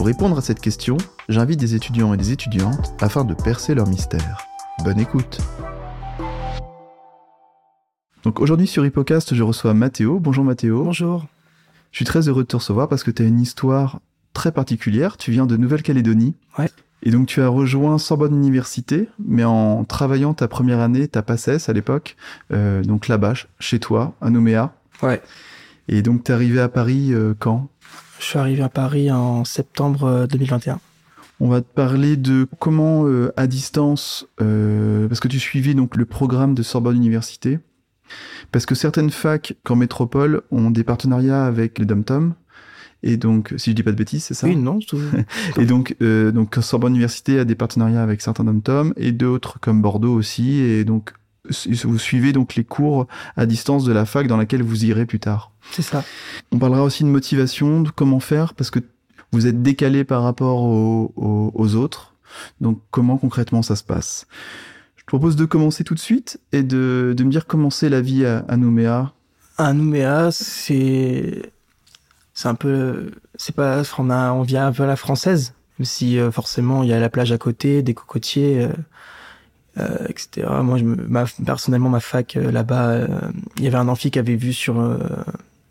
Pour répondre à cette question, j'invite des étudiants et des étudiantes afin de percer leur mystère. Bonne écoute Donc aujourd'hui sur Hippocast, je reçois Mathéo. Bonjour Mathéo. Bonjour. Je suis très heureux de te recevoir parce que tu as une histoire très particulière. Tu viens de Nouvelle-Calédonie. Ouais. Et donc tu as rejoint Sorbonne Université, mais en travaillant ta première année, ta PACES à l'époque, euh, donc là-bas, chez toi, à Nouméa. Ouais. Et donc t'es arrivé à Paris euh, quand? Je suis arrivé à Paris en septembre euh, 2021. On va te parler de comment euh, à distance, euh, parce que tu suivais donc le programme de Sorbonne Université, parce que certaines facs qu'en métropole ont des partenariats avec les dom et donc si je dis pas de bêtises, c'est ça? Oui, non, tout... Et donc, euh, donc Sorbonne Université a des partenariats avec certains dom et d'autres comme Bordeaux aussi. Et donc, vous suivez donc les cours à distance de la fac dans laquelle vous irez plus tard. c'est ça. On parlera aussi de motivation, de comment faire, parce que vous êtes décalé par rapport aux, aux- aux autres. Donc, comment concrètement ça se passe? Je te propose de commencer tout de suite et de, de me dire comment c'est la vie à, à Nouméa. À Nouméa, c'est c'est un peu c'est pas on a on vient un peu à la française, même si euh, forcément il y a la plage à côté, des cocotiers, euh, euh, etc. Moi, je me, ma, personnellement, ma fac euh, là-bas, euh, il y avait un amphi qui avait vu sur euh,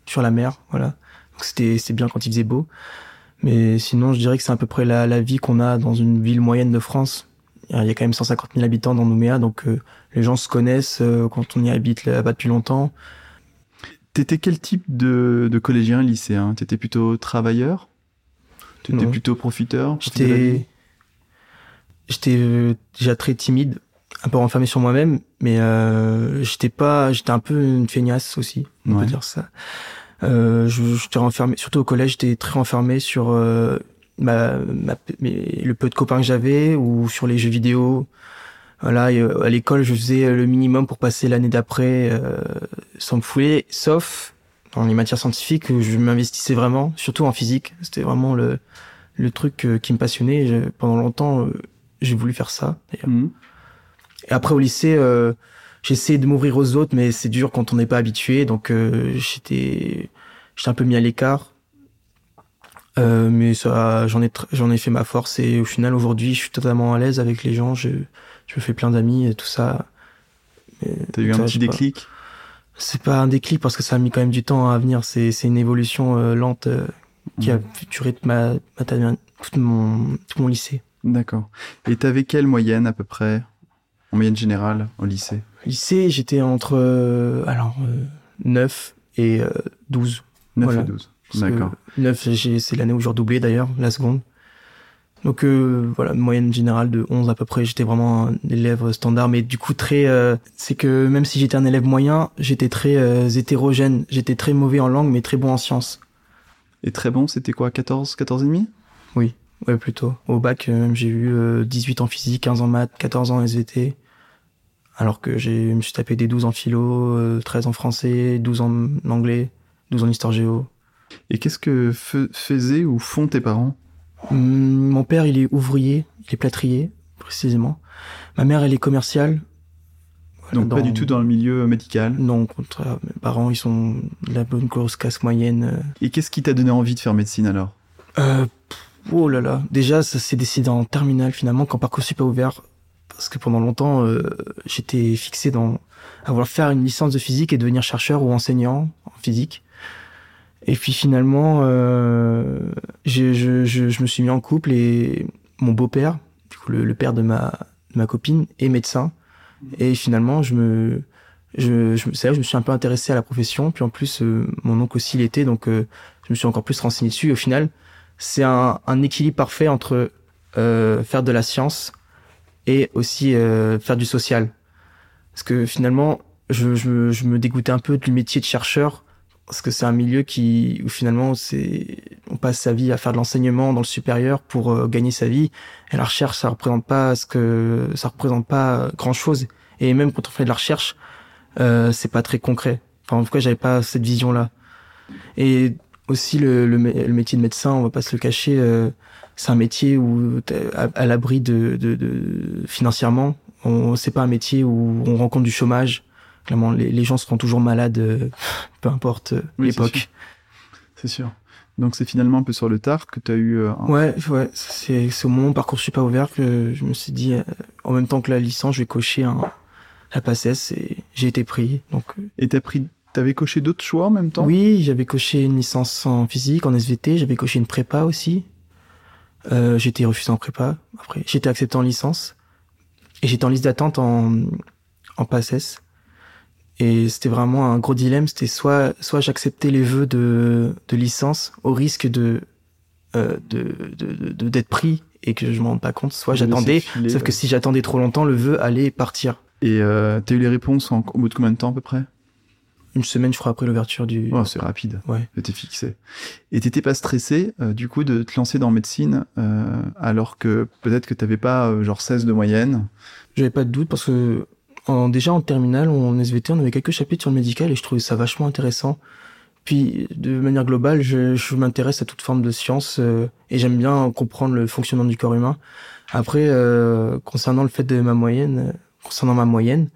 sur la mer, voilà. Donc c'était c'est bien quand il faisait beau. Mais sinon, je dirais que c'est à peu près la, la vie qu'on a dans une ville moyenne de France. Il y a quand même 150 000 habitants dans Nouméa, donc euh, les gens se connaissent euh, quand on y habite là-bas depuis longtemps. T'étais quel type de, de collégien, lycéen? T'étais plutôt travailleur? T'étais plutôt profiteur J'étais j'étais euh, déjà très timide, un peu renfermé sur moi-même, mais euh, j'étais pas j'étais un peu une feignasse aussi, on Ouais. peut dire ça. Euh, je- j'étais renfermé, surtout au collège, j'étais très renfermé sur euh, ma, ma- mes- le peu de copains que j'avais ou sur les jeux vidéo. Voilà, et, euh, à l'école, je faisais le minimum pour passer l'année d'après euh, sans me fouler, sauf dans les matières scientifiques où je m'investissais vraiment, surtout en physique. C'était vraiment le, le truc euh, qui me passionnait. Je- pendant longtemps, j'ai voulu faire ça. d'ailleurs. Mhm. Et après au lycée, euh, essayé de m'ouvrir aux autres, mais c'est dur quand on n'est pas habitué. Donc euh, j'étais, j'étais un peu mis à l'écart. Euh, mais ça, j'en ai, tr- j'en ai fait ma force et au final aujourd'hui, je suis totalement à l'aise avec les gens. Je, je me fais plein d'amis et tout ça. T'as eu un petit déclic? C'est pas un déclic parce que ça a mis quand même du temps à venir. C'est, une évolution euh, lente euh, qui a Mhm. duré toute ma, ma ta- tout mon, tout mon lycée. D'accord. Et t'avais quelle moyenne à peu près? En moyenne générale, au lycée? Lycée, j'étais entre euh, alors euh, 9 et euh, 12. 9 Voilà. et 12. Parce que D'accord. 9, j'ai- c'est l'année où j'ai redoublé d'ailleurs, la seconde. Donc euh, voilà, moyenne générale de 11 à peu près. J'étais vraiment un élève standard, mais du coup très... euh, c'est que même si j'étais un élève moyen, j'étais très euh, hétérogène. J'étais très mauvais en langue, mais très bon en sciences. Et très bon, c'était quoi 14, 14 et demi? Oui, ouais plutôt. Au bac, euh, j'ai eu euh, 18 en physique, 15 en maths, 14 en SVT. Alors que j'ai je me suis tapé des 12 en philo, euh, 13 en français, 12 en anglais, 12 en histoire géo. Et qu'est-ce que faisaient ou font tes parents? Hum, Mon père, il est ouvrier, il est plâtrier, précisément. Ma mère, elle est commerciale. Donc pas du tout dans le milieu médical? Non, contraire, mes parents, ils sont de la bonne grosse casse moyenne. Et qu'est-ce qui t'a donné envie de faire médecine alors? Euh, oh là là. Déjà, ça s'est décidé en terminale, finalement, quand Parcoursup a ouvert. Parce que pendant longtemps, euh, j'étais fixé dans à vouloir faire une licence de physique et devenir chercheur ou enseignant en physique. Et puis finalement, euh, je, je, je, je me suis mis en couple et mon beau-père, du coup le, le père de ma, de ma copine, est médecin. Et finalement, je me, je, je, c'est là que je me suis un peu intéressé à la profession. Puis en plus, euh, mon oncle aussi l'était, donc euh, je me suis encore plus renseigné dessus. Et au final, c'est un, un équilibre parfait entre euh, faire de la science et aussi euh, faire du social. Parce que finalement, je, je, je me dégoûtais un peu du métier de chercheur parce que c'est un milieu qui où finalement c'est on passe sa vie à faire de l'enseignement dans le supérieur pour euh, gagner sa vie. Et la recherche ça représente pas ce que ça représente pas grand chose et même quand on fait de la recherche euh, c'est pas très concret. Enfin en tout cas j'avais pas cette vision là et aussi le, le, métier de médecin on va pas se le cacher euh, c'est un métier où à, à l'abri de, de, de, financièrement on c'est pas un métier où on rencontre du chômage clairement les, les gens seront toujours malades euh, peu importe euh, Oui, l'époque C'est sûr. Donc c'est finalement un peu sur le tard que tu as eu euh, un- Ouais, ouais, c'est c'est au moment où Parcoursup a ouvert que je me suis dit, euh, en même temps que la licence, je vais cocher un, la PACES et j'ai été pris. Donc Et t'as pris, t'avais coché d'autres choix en même temps? Oui, j'avais coché une licence en physique, en SVT, j'avais coché une prépa aussi. Euh, été refusé en prépa. Après, été accepté en licence et j'étais en liste d'attente en en PACES. Et c'était vraiment un gros dilemme. C'était soit soit j'acceptais les vœux de de licence au risque de euh, de de- de- d'être pris et que je m'en rende pas compte, soit j'attendais. filer, Sauf ouais. que si j'attendais trop longtemps, le vœu allait partir. Et euh, t'as eu les réponses en, au bout de combien de temps à peu près? Une semaine, je crois, après l'ouverture du. Oh, c'est rapide. Ouais. T'es fixé. Et t'étais pas stressé euh, du coup de te lancer dans médecine euh, alors que peut-être que t'avais pas euh, genre 16 de moyenne? J'avais pas de doute parce que en, déjà en terminale, en SVT, on avait quelques chapitres sur le médical et je trouvais ça vachement intéressant. Puis, de manière globale, je, je m'intéresse à toute forme de science et j'aime bien comprendre le fonctionnement du corps humain. Après, concernant le fait de ma moyenne, concernant ma moyenne,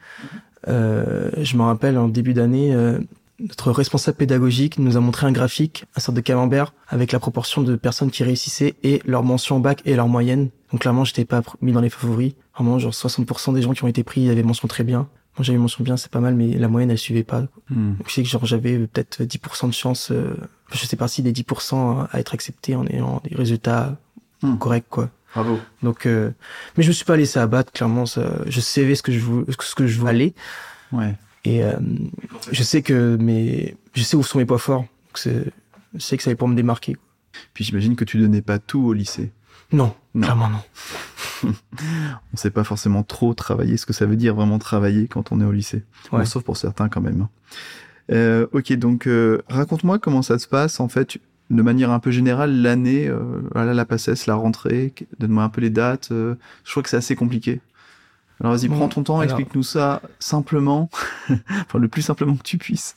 je me rappelle en début d'année, euh, notre responsable pédagogique nous a montré un graphique, un sorte de camembert avec la proportion de personnes qui réussissaient et leur mention au bac et leur moyenne. Donc clairement, j'étais pas mis dans les favoris. Vraiment, genre 60% des gens qui ont été pris avaient mention très bien. Moi, j'avais mention bien, c'est pas mal, mais la moyenne, elle suivait pas. Hmm. Donc, je sais que genre j'avais euh, peut-être 10% de chance, euh, je sais pas si des 10% à être accepté en ayant des résultats Hmm. corrects, quoi. Bravo. Donc, euh, mais je me suis pas laissé abattre, clairement, ça, je savais ce que je voulais, ce que je voulais aller. Ouais. Et euh, je sais que mes, je sais où sont mes points forts. Je sais que ça allait pour me démarquer. Puis j'imagine que tu donnais pas tout au lycée. Non, Non. clairement non. On sait pas forcément trop travailler ce que ça veut dire vraiment travailler quand on est au lycée. Ouais. Bon, sauf pour certains quand même. Euh, ok, donc euh, raconte-moi comment ça se passe en fait de manière un peu générale l'année, euh, voilà la PACES, la rentrée. Donne-moi un peu les dates. euh, je crois que c'est assez compliqué. Alors vas-y, Bon, prends ton temps, alors- explique-nous ça simplement, enfin le plus simplement que tu puisses.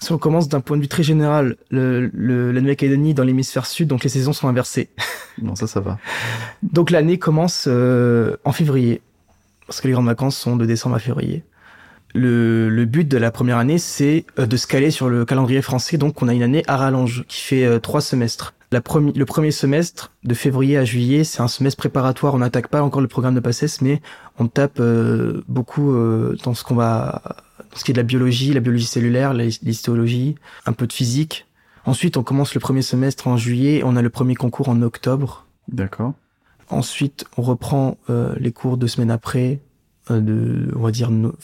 Si on commence d'un point de vue très général, le, le, la Nouvelle-Calédonie dans l'hémisphère sud, donc les saisons sont inversées. Non, ça, ça va. Donc l'année commence euh, en février, parce que les grandes vacances sont de décembre à février. Le, le but de la première année, c'est euh, de se caler sur le calendrier français, donc on a une année à rallonge qui fait euh, trois semestres. La premi- le premier semestre, de février à juillet, c'est un semestre préparatoire. On n'attaque pas encore le programme de PACES, mais on tape euh, beaucoup euh, dans ce qu'on va, dans ce qui est de la biologie, la biologie cellulaire, la- l'histologie, un peu de physique. Ensuite, on commence le premier semestre en juillet. On a le premier concours en octobre. D'accord. Ensuite, on reprend euh, les cours deux semaines après, de, on va dire, no-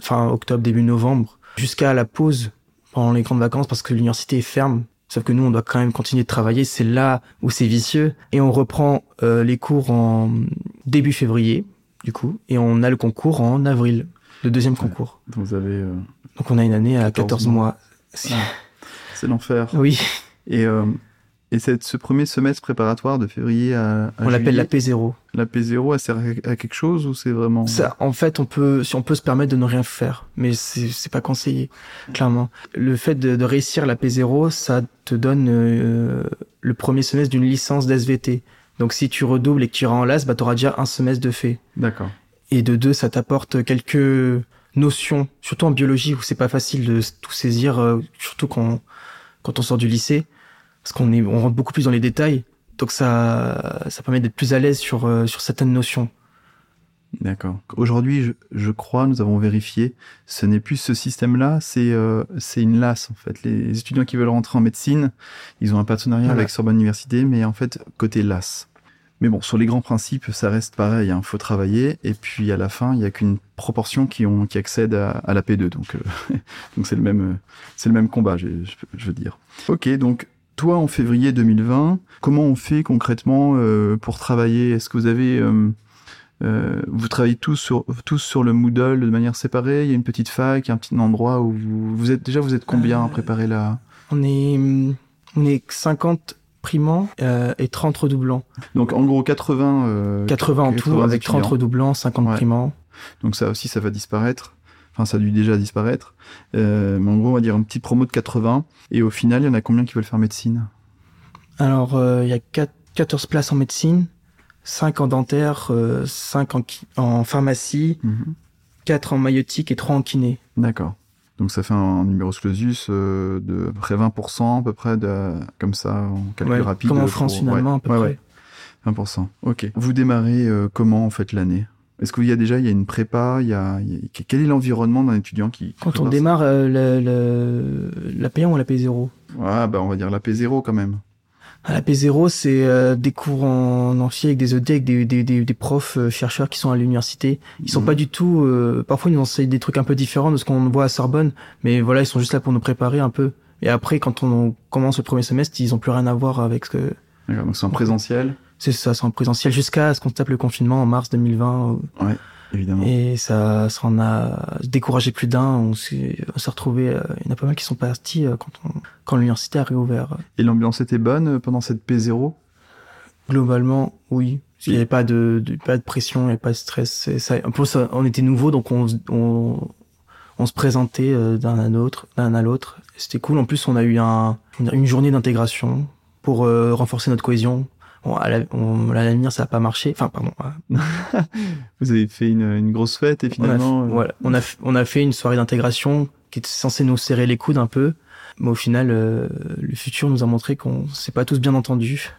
fin octobre, début novembre, jusqu'à la pause pendant les grandes vacances parce que l'université est ferme. Sauf que nous, on doit quand même continuer de travailler. C'est là où c'est vicieux. Et on reprend euh, les cours en début février, du coup, et on a le concours en avril, le deuxième Ouais. concours. Donc vous avez, euh, Donc on a une année à 14 14 mois. C'est- Ah. c'est l'enfer. Oui, Et euh, et cette, ce premier semestre préparatoire de février à, à on l'appelle la juillet, P0. la P0, elle sert à à quelque chose ou c'est vraiment Ça, en fait, on peut, si on peut se permettre de ne rien faire, mais c'est c'est pas conseillé, clairement. Le fait de, de réussir la P0, ça te donne euh, le premier semestre d'une licence d'SVT. Donc, si tu redoubles et que tu iras en LAS, bah, t'auras déjà un semestre de fait. D'accord. Et de deux, ça t'apporte quelques notions, surtout en biologie où c'est pas facile de tout saisir, euh, surtout quand quand on sort du lycée, parce qu'on est, on rentre beaucoup plus dans les détails. Donc ça, ça permet d'être plus à l'aise sur euh, sur certaines notions. D'accord. Aujourd'hui, je, je crois, nous avons vérifié, ce n'est plus ce système-là, c'est euh, c'est une LAS en fait. Les étudiants qui veulent rentrer en médecine, ils ont un partenariat Voilà. avec Sorbonne Université, mais en fait côté LAS. Mais bon, sur les grands principes, ça reste pareil. Il faut travailler, et puis à la fin, il y a qu'une proportion qui ont qui accède à, à la P2, donc euh, donc c'est le même c'est le même combat, je, je, je veux dire. Ok, donc toi en février 2020, comment on fait concrètement euh, pour travailler? Est-ce que vous avez euh, Euh, vous travaillez tous sur, tous sur le Moodle de manière séparée? Il y a une petite fac, un petit endroit où vous, vous êtes déjà vous êtes combien à préparer la On est on est 50 primants euh, et 30 redoublants. Donc en gros 80 euh, 80 en tout 80 avec 30 étudiants. redoublants, 50 Ouais. primants. Donc ça aussi ça va disparaître. Enfin ça a dû déjà disparaître. Euh, mais en gros on va dire une petite promo de 80 et au final il y en a combien qui veulent faire médecine? Alors euh, il y a quatre- 14 places en médecine, 5 en dentaire, euh, 5 en, ki- en pharmacie, 4 en maïotique et 3 en kiné. D'accord. Donc ça fait un numerus clausus euh, de près 20% à peu près de, comme ça en calcul Ouais, rapide. comme en pour- France finalement ouais, à peu ouais, près. ouais. 20%. Ok. Vous démarrez euh, comment en fait l'année? Est-ce qu'il y a déjà il y a une prépa Il y a, il y a- quel est l'environnement d'un étudiant qui qui Quand on démarre euh, le, le- la P1 ou la P0 ça Ah bah on va dire la P0 quand même. À la P0, c'est euh, des cours en amphi avec des ED, avec des, des, des, des profs euh, chercheurs qui sont à l'université. Ils sont Mhm. pas du tout... euh, parfois, ils nous enseignent des trucs un peu différents de ce qu'on voit à Sorbonne, mais voilà, ils sont juste là pour nous préparer un peu. Et après, quand on commence le premier semestre, ils ont plus rien à voir avec ce que... D'accord. Donc c'est en présentiel, C'est ça, c'est en présentiel jusqu'à ce qu'on tape le confinement en mars 2020. évidemment. Et ça, ça en a découragé plus d'un. On s'est retrouvés... euh, il y en a pas mal qui sont partis euh, quand, on, quand l'université a réouvert. Et l'ambiance était bonne euh, pendant cette P0 Globalement, oui. Il n'y avait pas de, de- pas de pression, il n'y avait pas de stress. Ça, en plus, on était nouveau, donc on, on, on se présentait euh, d'un à l'autre, d'un à l'autre. C'était cool. En plus, on a eu un, une journée d'intégration pour euh, renforcer notre cohésion. Bon, à l'avenir, ça n'a pas marché. Enfin, pardon. euh, Vous avez fait une, une grosse fête et On a, finalement. euh, voilà, on a, f- on a fait une soirée d'intégration qui était censée nous serrer les coudes un peu. Mais au final, euh, le futur nous a montré qu'on s'est pas tous bien entendus.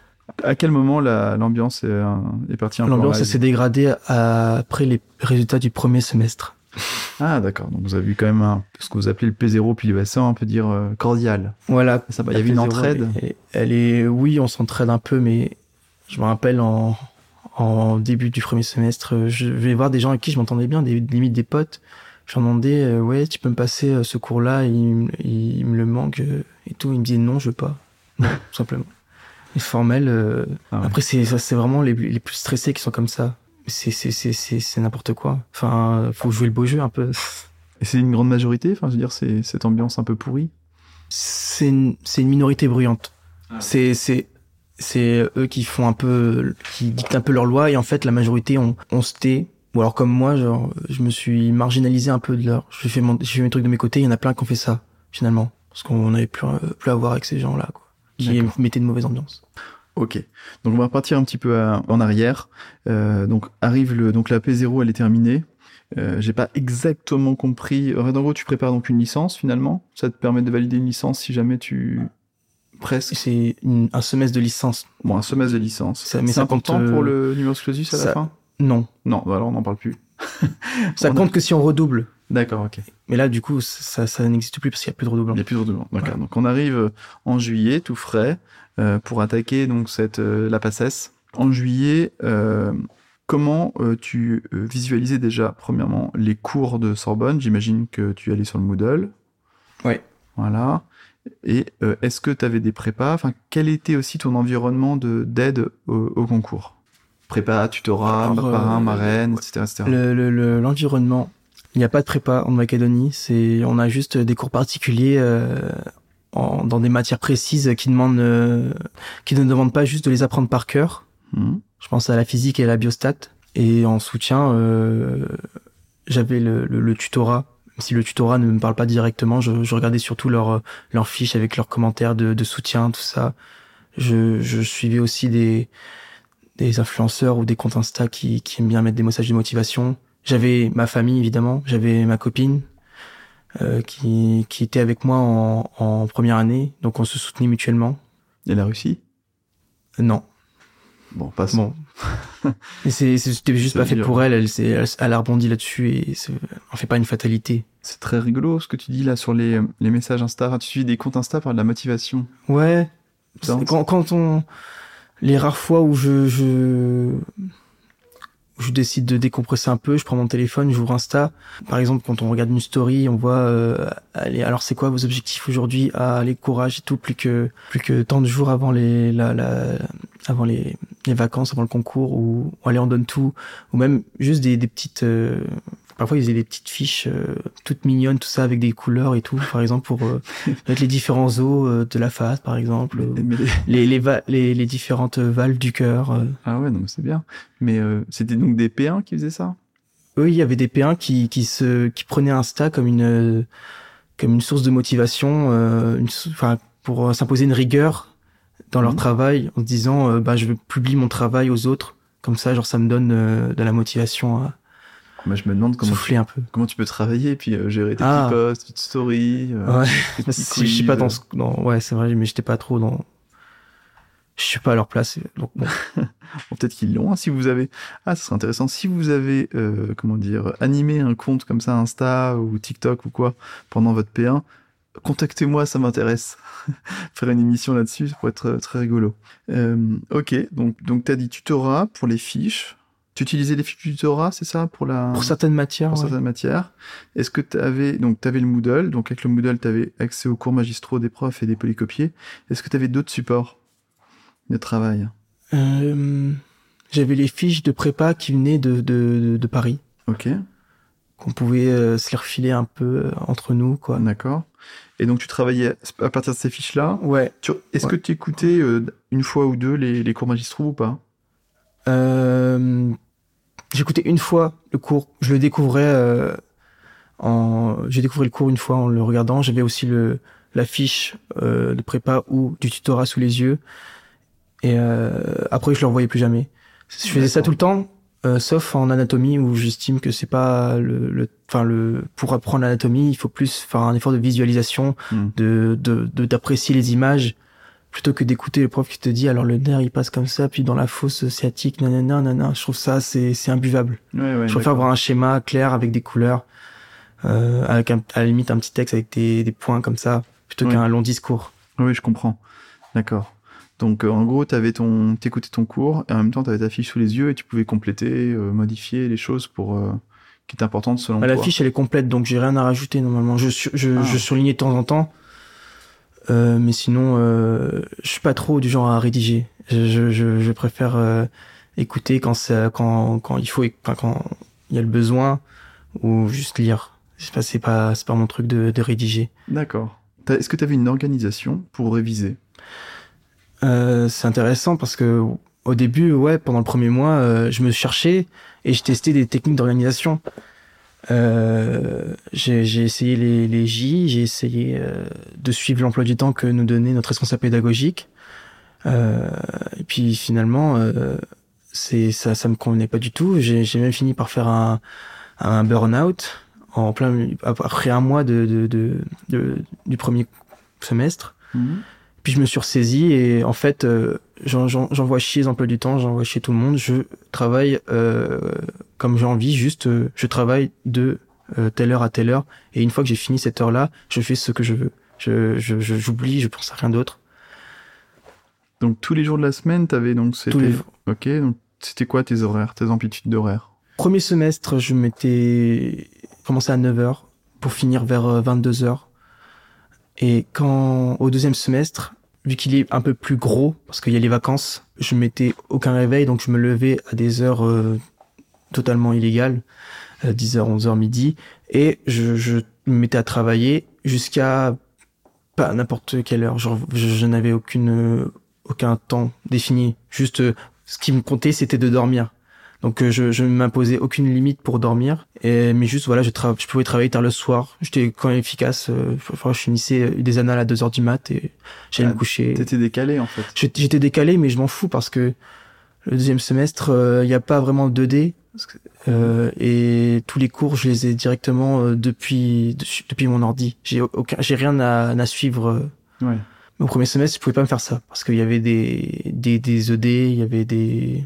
À quel moment la- l'ambiance est, euh, est partie un L'ambiance s'est dégradée à- après les résultats du premier semestre. Ah d'accord, donc vous avez eu quand même un, ce que vous appelez le P0 puis le S1, on peut dire euh, cordial. Voilà. Ça va, il y avait une P0, entraide elle est, oui, on s'entraide un peu, mais je me rappelle en, en début du premier semestre, je vais voir des gens avec qui je m'entendais bien, des limite des potes. Je leur demandais, euh, ouais, tu peux me passer euh, ce cours-là, il, me- il me le manque euh, et tout. Il me disait non, je veux pas, non, tout simplement. Les formels. euh, Ah ouais. Après, c'est ça, c'est vraiment les, les plus stressés qui sont comme ça. C'est c'est c'est c'est c'est n'importe quoi. Enfin, faut jouer le beau jeu un peu. Et c'est une grande majorité, enfin je veux dire, c'est cette ambiance un peu pourrie? c'est une, c'est une minorité bruyante. C'est, c'est, c'est eux qui font un peu, qui dictent un peu leurs lois et en fait la majorité on, on se tait. Ou alors comme moi, genre, je me suis marginalisé un peu de leur. J'ai fait, mon, j'ai fait mes trucs de mes côtés. Il y en a plein qui ont fait ça finalement parce qu'on n'avait plus, euh, plus à voir avec ces gens-là, quoi, qui mettaient de mauvaise ambiance. Ok, donc on va repartir un petit peu à- en arrière. Euh, donc arrive le, donc la P0, elle est terminée. Euh, J'ai pas exactement compris. En gros, tu prépares donc une licence finalement. Ça te permet de valider une licence si jamais tu presque. C'est un semestre de licence. Bon, un semestre de licence. Ça- c'est ça important compte, euh, pour le numerus clausus à la fin. Non, Non, bah alors on n'en parle plus. ça On a- compte que si on redouble. D'accord, ok. Mais là, du coup, ça, ça n'existe plus parce qu'il y a plus de redoublant. Il n'y a plus de redoublants. D'accord. Donc on arrive euh, en juillet, tout frais, euh, pour attaquer donc cette euh, la PACES. En juillet, euh, comment tu visualisais déjà premièrement les cours de Sorbonne? J'imagine que tu allais sur le Moodle. Ouais. Voilà. Et euh, est-ce que tu avais des prépas? Enfin, quel était aussi ton environnement de d'aide au, au concours? Prépa, tutorat, Alors, parrain, euh, marraine, ouais. etc., etc. Le- le- le- L'environnement, il n'y a pas de prépa en Macédonie. C'est, on a juste des cours particuliers euh, en- dans des matières précises qui demandent, euh, qui ne demandent pas juste de les apprendre par cœur. Mhm. Je pense à la physique et à la biostat. Et en soutien, euh, j'avais le tutorat. Si le tutorat ne me parle pas directement, je, je regardais surtout leurs leurs fiches avec leurs commentaires de, de soutien, tout ça. Je, je suivais aussi des, des influenceurs ou des comptes Insta qui, qui aiment bien mettre des messages de motivation. J'avais ma famille, évidemment. J'avais ma copine euh, qui, qui était avec moi en, en première année. Donc on se soutenait mutuellement. Et la Russie Euh, Non, Bon, passe. Bon. Et c'est, c'est- c'était juste C'est pas fait dur. pour elle. Elle, s'est- elle, elle a rebondi là-dessus et c'est, on fait pas une fatalité. C'est très rigolo ce que tu dis là sur les, les messages Insta. Tu suis des comptes Insta par de la motivation. Ouais. C'est Quand, quand on, les rares fois où je, je, je décide de décompresser un peu, je prends mon téléphone, j'ouvre Insta. Par exemple, quand on regarde une story, on voit, euh, allez, alors c'est quoi vos objectifs aujourd'hui? Ah, allez, courage et tout, plus que, plus que tant de jours avant les, la, la, avant les, les vacances avant le concours ou, ou allez on donne tout ou même juste des, des petites euh, parfois ils faisaient des petites fiches euh, toutes mignonnes tout ça avec des couleurs et tout par exemple pour euh, mettre les différents os euh, de la face par exemple Mais- ou mais- les les, les les différentes valves du cœur. Ah ouais, non, c'est bien. Mais c'était donc des P1 qui faisaient ça? Eux il y avait des P1 qui qui se qui prenaient Insta comme une comme une source de motivation une enfin pour s'imposer une rigueur dans leur Mhm. travail en se disant euh, bah je publie mon travail aux autres comme ça genre ça me donne euh, de la motivation à Moi, je me demande comment tu, souffler un peu comment tu peux travailler, puis euh, gérer tes Ah. petits posts, petites stories. ouais tes que je suis pas dans, ce- dans ouais c'est vrai mais j'étais pas trop dans je suis pas à leur place donc bon. Bon, Peut-être qu'ils l'ont. hein, si vous avez, ah, ce serait intéressant. Si vous avez, comment dire, animé un compte comme ça, Insta ou TikTok ou quoi, pendant votre P1, contactez-moi, ça m'intéresse. Faire une émission là-dessus, ça pourrait être euh, très rigolo. Euh, ok, donc, donc t'as dit tutorat pour les fiches. Tu utilisais les fiches du tutorat, c'est ça, pour la, pour certaines matières pour ouais. certaines matières. Est-ce que tu avais donc tu avais le Moodle, donc avec le Moodle tu avais accès aux cours magistraux des profs et des polycopiés. Est-ce que tu avais d'autres supports de travail? Euh, j'avais les fiches de prépa qui venaient de de, de Paris OK, qu'on pouvait euh, se les refiler un peu euh, entre nous quoi d'accord. Et donc tu travaillais à partir de ces fiches-là? ouais Est-ce Ouais. que tu écoutais euh, une fois ou deux les, les cours magistraux ou pas? Euh, j'écoutais une fois le cours. Je le découvrais en. J'ai découvert le cours une fois en le regardant. J'avais aussi le la fiche de prépa ou du tutorat sous les yeux. Et après, je le revoyais plus jamais. Je faisais ça tout le temps, euh, sauf en anatomie où j'estime que c'est pas le, le, enfin le, pour apprendre l'anatomie, il faut plus faire un effort de visualisation, Hmm. de, de, de- d'apprécier les images plutôt que d'écouter le prof qui te dit alors le nerf il passe comme ça puis dans la fosse sciatique nanana nanana je trouve ça c'est c'est imbuvable Ouais, ouais. je préfère avoir un schéma clair avec des couleurs euh, avec un, à la limite un petit texte avec des, des points comme ça plutôt qu'un long discours Oui, je comprends. D'accord. Donc euh, en gros, t'avais ton, t'écoutais ton cours et en même temps t'avais ta fiche sous les yeux et tu pouvais compléter, euh, modifier les choses pour euh, qui est importante selon Bah, toi. la fiche elle est complète donc j'ai rien à rajouter normalement je je, Ah. je surlignais de temps en temps euh, mais sinon euh, je suis pas trop du genre à rédiger je je, je, je préfère euh, écouter quand ça quand quand il faut enfin, quand il y a le besoin ou juste lire c'est pas c'est pas c'est pas mon truc de, de rédiger D'accord. Est-ce que tu avais une organisation pour réviser? Euh, c'est intéressant parce que au début, ouais, pendant le premier mois, euh, je me cherchais et je testais des techniques d'organisation. Euh, j'ai essayé les, les J, j'ai essayé de suivre l'emploi du temps que nous donnait notre responsable pédagogique. Et puis finalement, c'est ça, ça me convenait pas du tout. J'ai même fini par faire un, burn-out en plein après un mois de, de, du premier semestre. Puis je me suis ressaisi et en fait, euh, j'en- j'en- j'envoie chier les emplois du temps, j'envoie chier tout le monde. Je travaille euh, comme j'ai envie, juste euh, je travaille de telle heure à telle heure. Et une fois que j'ai fini cette heure-là, je fais ce que je veux. Je je- je- j'oublie, je, pense à rien d'autre. Donc tous les jours de la semaine, t'avais donc Tous les c'était jours. ok. Donc c'était quoi tes horaires, tes amplitudes d'horaires? Premier semestre, je m'étais commencé à 9h pour finir vers 22h. Et quand au deuxième semestre, vu qu'il est un peu plus gros, parce qu'il y a les vacances, je mettais aucun réveil, donc je me levais à des heures euh, totalement illégales, euh, 10h, 11h, midi, et je, me mettais à travailler jusqu'à pas n'importe quelle heure. Je, n'avais euh, aucun temps défini. Juste, euh, ce qui me comptait, c'était de dormir. Donc euh, je je ne m'imposais aucune limite pour dormir. Et mais juste voilà je tra- je pouvais travailler tard le soir. J'étais quand même efficace euh, enfin, je finissais des annales à 2 heures du mat et j'allais Ah, me coucher. T'étais décalé en fait. J'étais décalé mais je m'en fous parce que le deuxième semestre il n'y a pas vraiment de 2D parce que- euh, et tous les cours je les ai directement euh, depuis de- depuis mon ordi. J'ai aucun j'ai rien à, à suivre euh, Ouais. au premier semestre, je pouvais pas me faire ça parce qu'il y avait des des des ED, il y avait des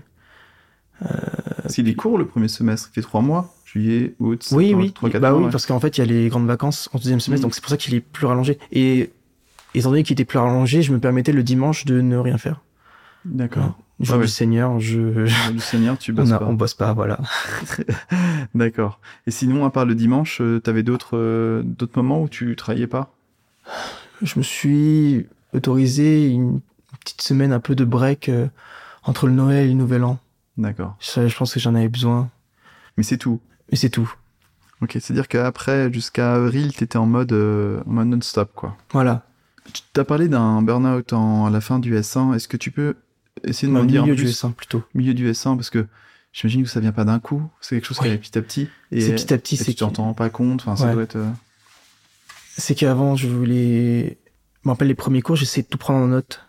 Si les cours le premier semestre, il fait trois mois, juillet, août, oui oui trois, quatre bah mois, oui ouais. parce qu'en fait il y a les grandes vacances en deuxième semestre Mm. donc c'est pour ça qu'il est plus rallongé et étant donné qu'il était plus rallongé je me permettais le dimanche de ne rien faire D'accord. jour Ah ouais. du Seigneur je Du Seigneur, tu on, bosses a- pas. on bosse pas voilà D'accord. Et sinon, à part le dimanche, euh, t'avais d'autres euh, d'autres moments où tu travaillais pas? Je me suis autorisé une petite semaine un peu de break euh, Entre le Noël et le Nouvel An. D'accord. Je, je pense que j'en avais besoin. Mais c'est tout. Mais c'est tout. Ok, c'est-à-dire qu'après, jusqu'à avril, t'étais en mode, euh, en mode non-stop, quoi. Voilà. Tu t'as parlé d'un burn-out en, à la fin du S1. Est-ce que tu peux essayer de Au me dire en milieu plus, du S1 plutôt. milieu du S1 parce que j'imagine que ça vient pas d'un coup. C'est quelque chose qui arrive petit à petit. Et, C'est petit à petit, et c'est tu t'en que- rends pas compte? Enfin, ça doit être. euh, C'est qu'avant, je voulais. Je me rappelle les premiers cours, j'essayais de tout prendre en note.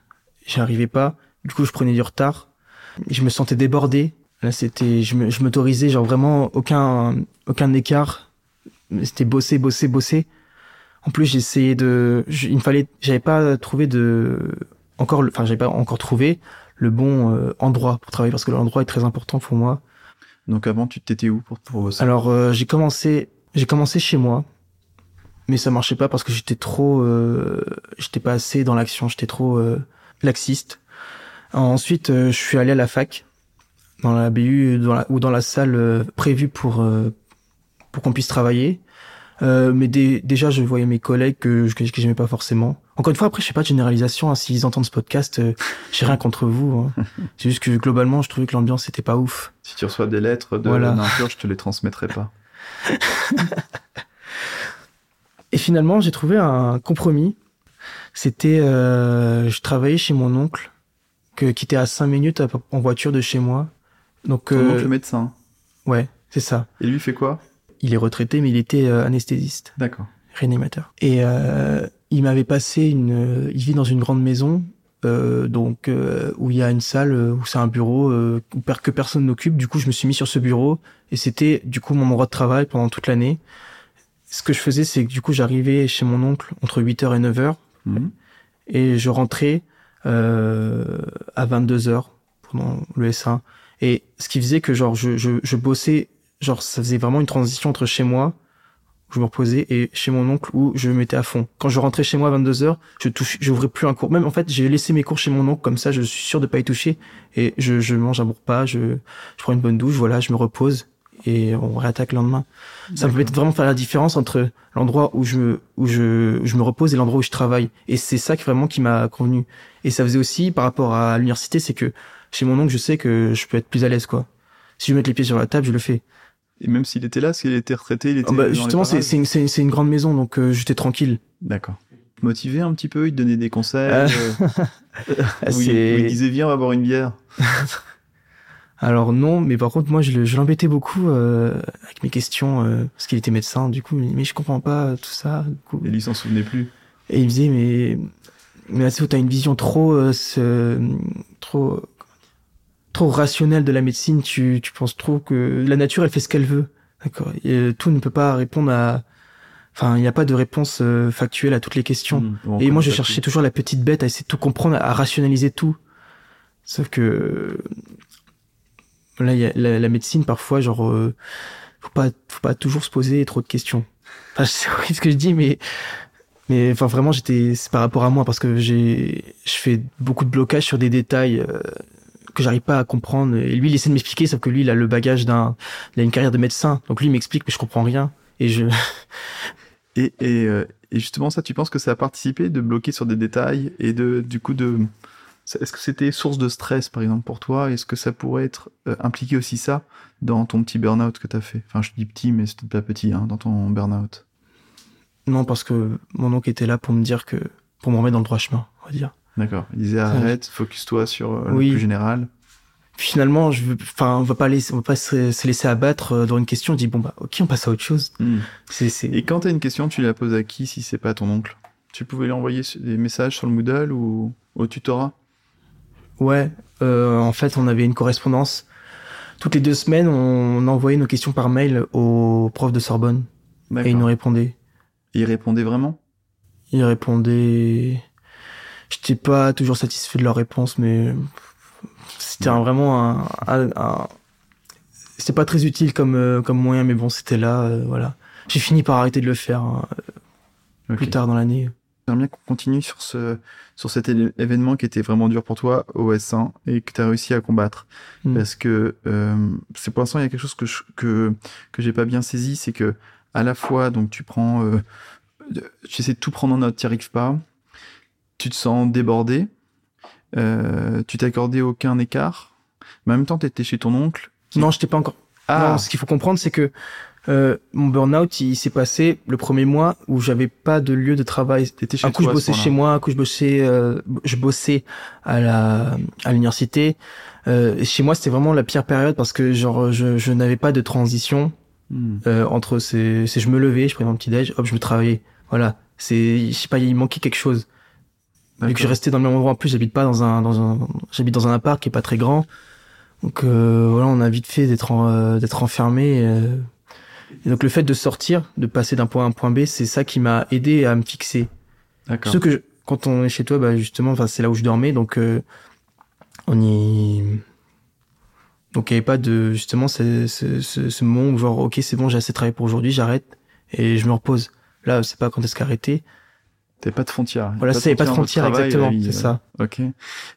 J'y arrivais pas. Du coup, je prenais du retard. Je me sentais débordé. Là, c'était, je me- je m'autorisais, genre vraiment aucun, aucun écart. C'était bosser, bosser, bosser. En plus, j'essayais de, je- il me fallait, j'avais pas trouvé de, encore, enfin, j'avais pas encore trouvé le bon euh, endroit pour travailler parce que l'endroit est très important pour moi. Donc avant, tu t'étais où pour, pour bosser Alors euh, j'ai commencé, j'ai commencé chez moi, mais ça marchait pas parce que j'étais trop, euh, j'étais pas assez dans l'action, j'étais trop euh, laxiste. Ensuite, euh, je suis allé à la fac, dans la BU, dans la, ou dans la salle euh, prévue pour euh, pour qu'on puisse travailler. Euh, mais dé- déjà, je voyais mes collègues que, je- que, j'aimais pas forcément. Encore une fois, après, je fais pas de généralisation. hein. S'ils entendent ce podcast, euh, j'ai rien contre vous. hein. C'est juste que globalement, je trouvais que l'ambiance était pas ouf. Si tu reçois des lettres de Voilà. d'injures, je te les transmettrai pas. Et finalement, j'ai trouvé un compromis. C'était, euh, je travaillais chez mon oncle, que, qui était à 5 minutes à en voiture de chez moi. Donc, Ton euh, oncle médecin? ouais, c'est ça. Et lui, il fait quoi? Il est retraité, mais il était euh, anesthésiste, D'accord. réanimateur. Et euh, il m'avait passé une. Il vit dans une grande maison, euh, donc euh, où il y a une salle, euh, où c'est un bureau euh, que personne n'occupe. Du coup, je me suis mis sur ce bureau et c'était du coup mon endroit de travail pendant toute l'année. Ce que je faisais, c'est que du coup, j'arrivais chez mon oncle entre 8h et 9h Mhm. et je rentrais euh, à 22 heures pendant le S1 et ce qui faisait que genre je, je, je bossais genre ça faisait vraiment une transition entre chez moi où je me reposais et chez mon oncle où je me mettais à fond. Quand je rentrais chez moi à 22 heures je touche j'ouvrais plus un cours. Même en fait j'ai laissé mes cours chez mon oncle comme ça je suis sûr de pas y toucher et je, je mange un repas je, je prends une bonne douche voilà je me repose et on réattaque le lendemain ça me permet de vraiment faire la différence entre l'endroit où je me, où je, où je me repose et l'endroit où je travaille. Et c'est ça qui vraiment qui m'a convenu. Et ça faisait aussi par rapport à l'université, c'est que chez mon oncle, je sais que je peux être plus à l'aise, quoi. Si je mets les pieds sur la table, je le fais. Et même s'il était là, s'il était retraité, il était. Ah bah, dans justement, c'est une, c'est une- grande maison, donc euh, j'étais tranquille. D'accord. Motivé un petit peu, il te donnait des conseils. Euh, euh, Ah, il, c'est- où il disait viens, on va boire une bière. Alors non, mais par contre, moi, je, le- je l'embêtais beaucoup euh, avec mes questions, euh, parce qu'il était médecin. Du coup, mais je comprends pas tout ça. Du coup. Et lui, il s'en souvenait plus. Et il me disait, mais, mais tu t'as une vision trop, euh, ce- trop, trop rationnelle de la médecine. Tu, tu penses trop que la nature, elle fait ce qu'elle veut. D'accord. Et euh, tout ne peut pas répondre à, enfin, il n'y a pas de réponse euh, factuelle à toutes les questions. Bon, on Et moi, je cherchais tout. toujours la petite bête à essayer de tout comprendre, à rationaliser tout. Sauf que là, la, médecine parfois, genre, euh, faut pas, faut pas toujours se poser trop de questions. C'est horrible ce que je dis, mais mais enfin vraiment, j'étais, c'est par rapport à moi parce que j'ai, je fais beaucoup de blocage sur des détails. euh, que j'arrive pas à comprendre et lui il essaie de m'expliquer sauf que lui il a le bagage d'un il a une carrière de médecin donc lui il m'explique mais je comprends rien et je Et, et, euh, et justement, ça, tu penses que ça a participé de bloquer sur des détails et de, du coup, de. Est-ce que c'était source de stress, par exemple, pour toi? Est-ce que ça pourrait être euh, impliqué aussi ça dans ton petit burn-out que tu as fait? Enfin, je dis petit, mais c'était pas petit, hein, dans ton burn-out. non parce que mon oncle était là pour me dire que pour me remettre dans le droit chemin on va dire D'accord. Il disait arrête, focus-toi sur euh, Oui. le plus général. finalement, je veux, enfin, on va pas laisser, on va pas se, se laisser abattre euh, dans une question. On dit bon bah, ok, on passe à autre chose. C'est, c'est. Et quand tu as une question, tu la poses à qui si c'est pas ton oncle? Tu pouvais lui envoyer des messages sur le Moodle ou au tutorat? Ouais. euh, en fait, on avait une correspondance. Toutes les deux semaines, on envoyait nos questions par mail au prof de Sorbonne et il nous répondait. Et il répondait vraiment? Il répondait. J'étais pas toujours satisfait de leur réponse, mais c'était vraiment un, un- un- C'était pas très utile comme euh, comme moyen, mais bon, c'était là, euh, voilà. J'ai fini par arrêter de le faire hein, plus tard dans l'année. J'aimerais bien qu'on continue sur ce sur cet événement qui était vraiment dur pour toi au S1 et que tu as réussi à combattre Mm. parce que euh, c'est pour l'instant il y a quelque chose que je, que que j'ai pas bien saisi c'est que à la fois donc tu prends euh, tu essaies de tout prendre en note tu n'y arrives pas tu te sens débordé Euh, tu t'es accordé aucun écart. Mais en même temps, tu étais chez ton oncle. Non, je t'ai pas encore. Ah, Non, ce qu'il faut comprendre, c'est que euh, mon burn-out, il s'est passé le premier mois où j'avais pas de lieu de travail. chez Un coup, je bossais chez moi, un coup, je bossais, euh, je bossais à la à l'université. Euh, chez moi, c'était vraiment la pire période parce que genre je, je n'avais pas de transition euh, entre ces, c'est je me levais, je prenais mon petit déj, hop, je me travaillais. Voilà, c'est je sais pas, il manquait quelque chose. Vu que je restais dans le même endroit, en plus, j'habite pas dans un, dans un, j'habite dans un appart qui est pas très grand. Donc euh, voilà, on a vite fait d'être en- euh, d'être enfermé. euh. Et donc le fait de sortir, de passer d'un point A à un point B, c'est ça qui m'a aidé à me fixer. D'accord. Ce que je- quand on est chez toi, bah justement, enfin c'est là où je dormais, donc euh, on y, donc il y avait pas de justement ce, ce, ce, ce moment où genre ok c'est bon j'ai assez travaillé pour aujourd'hui, j'arrête et je me repose. Là c'est pas quand est-ce qu'arrêter. T'avais pas de frontières. Voilà, avait pas de frontières travail, exactement, vie, c'est euh, ça. Ok.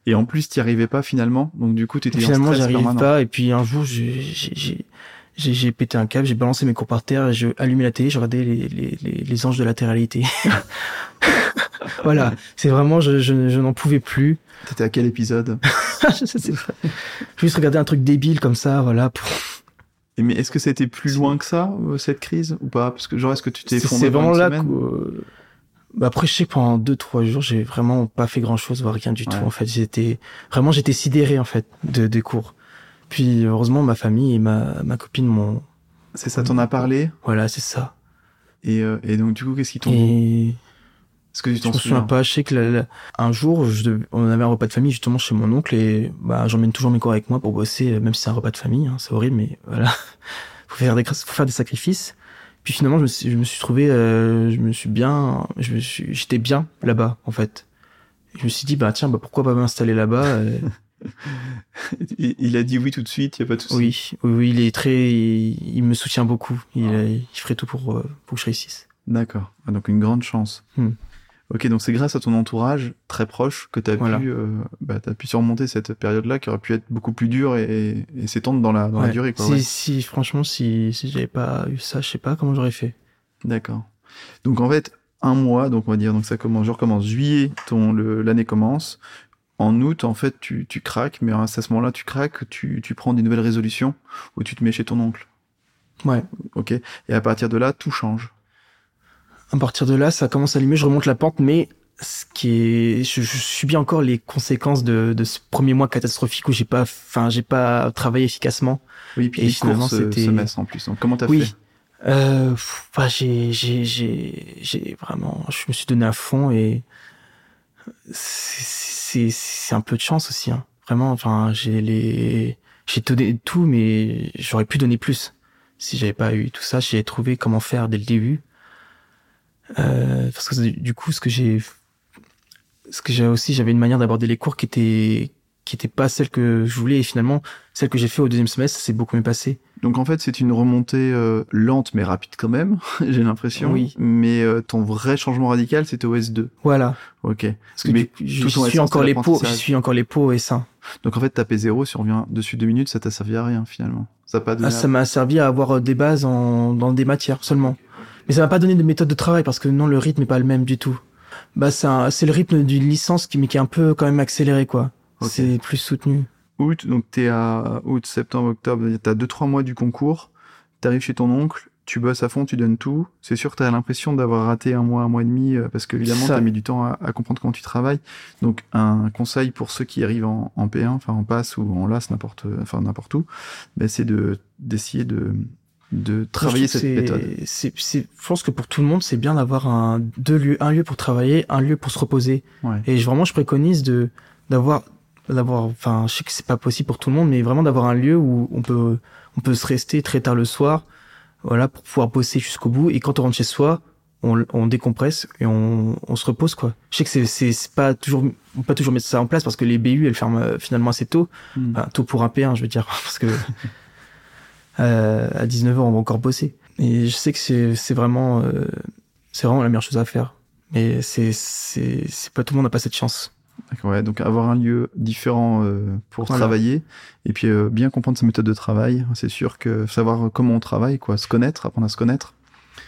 Et en plus, t'y arrivais pas finalement. Donc du coup, t'étais en Finalement, j'arrive permanent. pas. Et puis un jour, j'ai j'ai- pété un câble, j'ai balancé mes cours par terre, j'ai allumé la télé, j'ai regardé les, les, les, les anges de la télé-réalité. voilà, c'est vraiment, je, je, je n'en pouvais plus. T'étais à quel épisode? Je sais pas. Je juste regarder un truc débile comme ça, voilà. Mais est-ce que été plus loin que ça, euh, cette crise, ou pas? Parce que genre, est-ce que tu t'es effondré c'est vraiment là que. euh, bah après, je sais que pendant deux, trois jours, j'ai vraiment pas fait grand chose, voire rien du tout, en fait. J'étais, vraiment, j'étais sidéré, en fait, de, des cours. Puis, heureusement, ma famille et ma, ma copine m'ont, C'est ça, t'en as parlé. voilà, c'est ça. Et, euh, et donc, du coup, qu'est-ce qui t'ont Et Est-ce que tu je t'en me souviens pas, je sais que la- la- un jour, je dev- on avait un repas de famille justement chez mon oncle et bah j'emmène toujours mes cours avec moi pour bosser, euh, même si c'est un repas de famille, hein, c'est horrible, mais voilà, faut faire des faut faire des sacrifices. Puis finalement, je me suis, je me suis trouvé, euh, je me suis bien, je me suis, j'étais bien là-bas en fait. Je me suis dit bah tiens, bah pourquoi pas m'installer là-bas euh, Il a dit oui tout de suite, il y a pas de souci. Oui, oui, oui, il est très, il, il me soutient beaucoup. Il, il ferait tout pour euh, pour que je réussisse. D'accord. Ah, donc une grande chance. Hmm. Ok, donc c'est grâce à ton entourage très proche que tu as Voilà. pu, euh, bah, t'as pu surmonter cette période-là qui aurait pu être beaucoup plus dure et, et s'étendre dans la, dans la Ouais. durée. Quoi, si, ouais. si, franchement, si, si j'avais pas eu ça, je sais pas comment j'aurais fait. D'accord. Donc en fait, un mois, donc on va dire, donc ça commence, je recommence juillet, ton l'année commence. En août, en fait, tu, tu craques, mais à ce moment-là, tu craques, tu, tu prends des nouvelles résolutions ou tu te mets chez ton oncle. Ouais. Ok. Et à partir de là, tout change. À partir de là, ça commence à allumer, je remonte la pente, mais ce qui est, je, je subis encore les conséquences de, de ce premier mois catastrophique où j'ai pas, enfin, j'ai pas travaillé efficacement. Oui, puis Et les finalement, c'était- en plus. Donc comment t'as Oui. fait? Euh, bah, j'ai, j'ai, j'ai, j'ai vraiment, je me suis donné à fond et c'est, c'est, c'est un peu de chance aussi, hein. Vraiment, enfin, j'ai les, j'ai donné tout, mais j'aurais pu donner plus. Si j'avais pas eu tout ça, j'ai trouvé comment faire dès le début. Euh, parce que du coup, ce que j'ai, ce que j'ai aussi, j'avais une manière d'aborder les cours qui était, qui était pas celle que je voulais et finalement, celle que j'ai fait au deuxième semestre, ça s'est beaucoup mieux passé. Donc en fait, c'est une remontée euh, lente mais rapide quand même, j'ai l'impression. Oui. Mais euh, ton vrai changement radical, c'était au S2. Voilà. Ok. Parce que Mais je, suis encore les pots, je suis encore les pots et ça. Donc en fait, taper zéro, si on revient dessus deux minutes, ça t'a servi à rien finalement. Ça pas. Ah, ça m'a servi à avoir euh, des bases en, dans des matières seulement. Mais ça m'a pas donné de méthode de travail parce que non, le rythme est pas le même du tout. Bah, c'est le rythme d'une licence qui, mais qui est un peu quand même accéléré, quoi. C'est plus soutenu. Août, donc t'es à août, septembre, octobre, t'as deux trois mois du concours. T'arrives chez ton oncle, tu bosses à fond, tu donnes tout. C'est sûr que t'as l'impression d'avoir raté un mois, un mois et demi, euh, parce que évidemment t'as mis du temps à, à comprendre comment tu travailles. Donc un conseil pour ceux qui arrivent en, en P1, enfin en passe ou en LAS, n'importe, enfin n'importe où, ben, c'est de d'essayer de de travailler cette méthode. c'est- je pense que pour tout le monde, c'est bien d'avoir un, deux lieux, un lieu pour travailler, un lieu pour se reposer. Ouais. Et je- vraiment, je préconise de, d'avoir, d'avoir, enfin, je sais que c'est pas possible pour tout le monde, mais vraiment d'avoir un lieu où on peut, on peut se rester très tard le soir, voilà, pour pouvoir bosser jusqu'au bout. Et quand on rentre chez soi, on, on décompresse et on, on se repose, quoi. Je sais que c'est, c'est, c'est pas toujours, pas toujours mettre ça en place parce que les BU, elles ferment euh, finalement assez tôt. Hmm. Enfin, tôt pour un P1, je veux dire, parce que euh, à 19h, on va encore bosser. Et je sais que c'est c'est vraiment, euh, c'est vraiment la meilleure chose à faire. Mais c'est c'est c'est pas tout le monde n'a pas cette chance. D'accord, ouais, donc avoir un lieu différent euh, pour Voilà. travailler et puis euh, bien comprendre sa méthode de travail. C'est sûr que savoir comment on travaille, quoi, se connaître, apprendre à se connaître.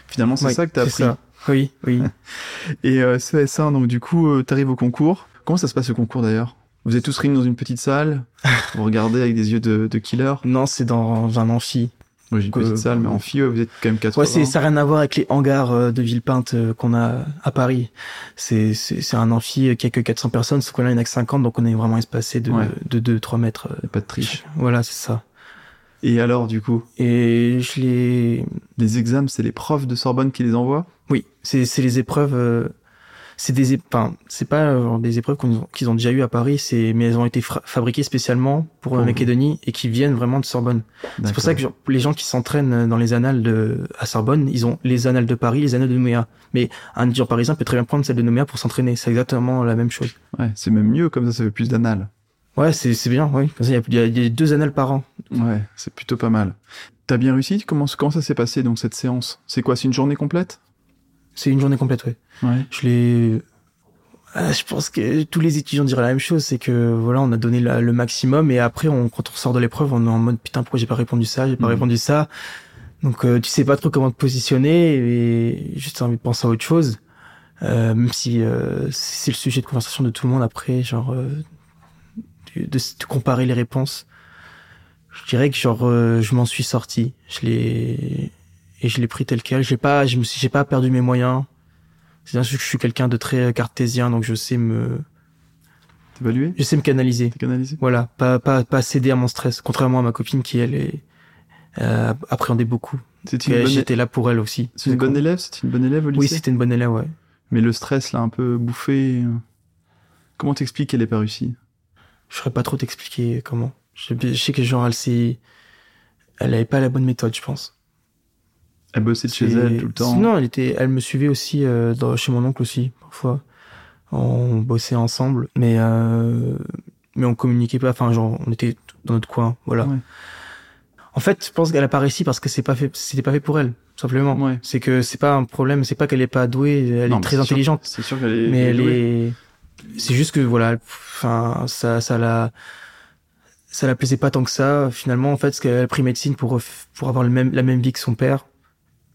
Finalement, c'est ça que t'as c'est appris. ça. Oui, oui. Et euh, ce S1, donc du coup, euh, t'arrives au concours. Comment ça se passe le concours d'ailleurs? Vous êtes tous réunis dans une petite salle, vous regardez avec des yeux de, de killer? Non, c'est dans un amphi. Oui, j'ai une petite Euh, salle, mais en fille, vous êtes quand même 80. Ouais, c'est, ça n'a rien à voir avec les hangars euh, de Villepinte euh, qu'on a à Paris. C'est, c'est, c'est un amphi qui a que 400 personnes, sauf qu'on a, il n'y en a que 50, donc on est vraiment espacé de, Ouais. de 2-3 mètres. euh. Pas de triche. Voilà, c'est ça. Et alors, du coup, Et je les... les examens, c'est les profs de Sorbonne qui les envoient? Oui, c'est, c'est les épreuves... euh, c'est des, enfin, c'est pas euh, des épreuves qu'ils ont déjà eues à Paris, c'est, mais elles ont été fabriquées spécialement pour, euh, vous. Macédonie et qui viennent vraiment de Sorbonne. C'est pour ça que genre, les gens qui s'entraînent dans les annales de, à Sorbonne, ils ont les annales de Paris, les annales de Nouméa. Mais un étudiant parisien peut très bien prendre celle de Nouméa pour s'entraîner. C'est exactement la même chose. Ouais, c'est même mieux, comme ça, ça fait plus d'annales. Ouais, c'est, c'est bien, oui. Comme ça, y il y a deux annales par an. Ouais, c'est plutôt pas mal. T'as bien réussi? Comment, comment ça s'est passé, donc, cette séance? C'est quoi, c'est une journée complète? C'est une journée complète, ouais. Ouais. Je l'ai, Ah, je pense que tous les étudiants diraient la même chose, c'est que voilà, on a donné la- le maximum et après, on, quand on sort de l'épreuve, on est en mode putain, pourquoi j'ai pas répondu ça, j'ai pas Mhm. répondu ça. Donc, euh, tu sais pas trop comment te positionner et juste envie de penser à autre chose. Euh, même si euh, c'est le sujet de conversation de tout le monde après, genre euh, de, de, de comparer les réponses. Je dirais que genre euh, je m'en suis sorti, je l'ai et je l'ai pris tel quel. J'ai pas, je me suis, j'ai pas perdu mes moyens. C'est bien sûr que je suis quelqu'un de très cartésien, donc je sais me, T'évalué je sais me canaliser. T'es canalisé Voilà, pas pas pas céder à mon stress. Contrairement à ma copine qui elle est euh, appréhendait beaucoup. Bonne... J'étais là pour elle aussi. c'est une bonne élève? C'est une bonne élève au lycée? Oui, c'était une bonne élève, ouais. Mais le stress l'a un peu bouffé. euh. Comment t'expliques qu'elle ait pas réussi? Je saurais pas trop t'expliquer comment. Je, je sais que genre elle s'est, elle avait pas la bonne méthode, je pense. Elle bossait de chez elle tout le temps. Non, elle était, elle me suivait aussi euh, dans, chez mon oncle aussi parfois. On bossait ensemble, mais euh, mais on communiquait pas. Enfin, genre on était dans notre coin, voilà. Ouais. En fait, je pense qu'elle a pas réussi parce que c'est pas fait, c'était pas fait pour elle, simplement. Ouais. C'est que c'est pas un problème, c'est pas qu'elle est pas douée, elle Non, est très sûr- intelligente. C'est sûr qu'elle est. mais elle est c'est juste que voilà enfin ça ça la ça la plaisait pas tant que ça finalement en fait parce qu'elle a pris médecine pour pour avoir le même la même vie que son père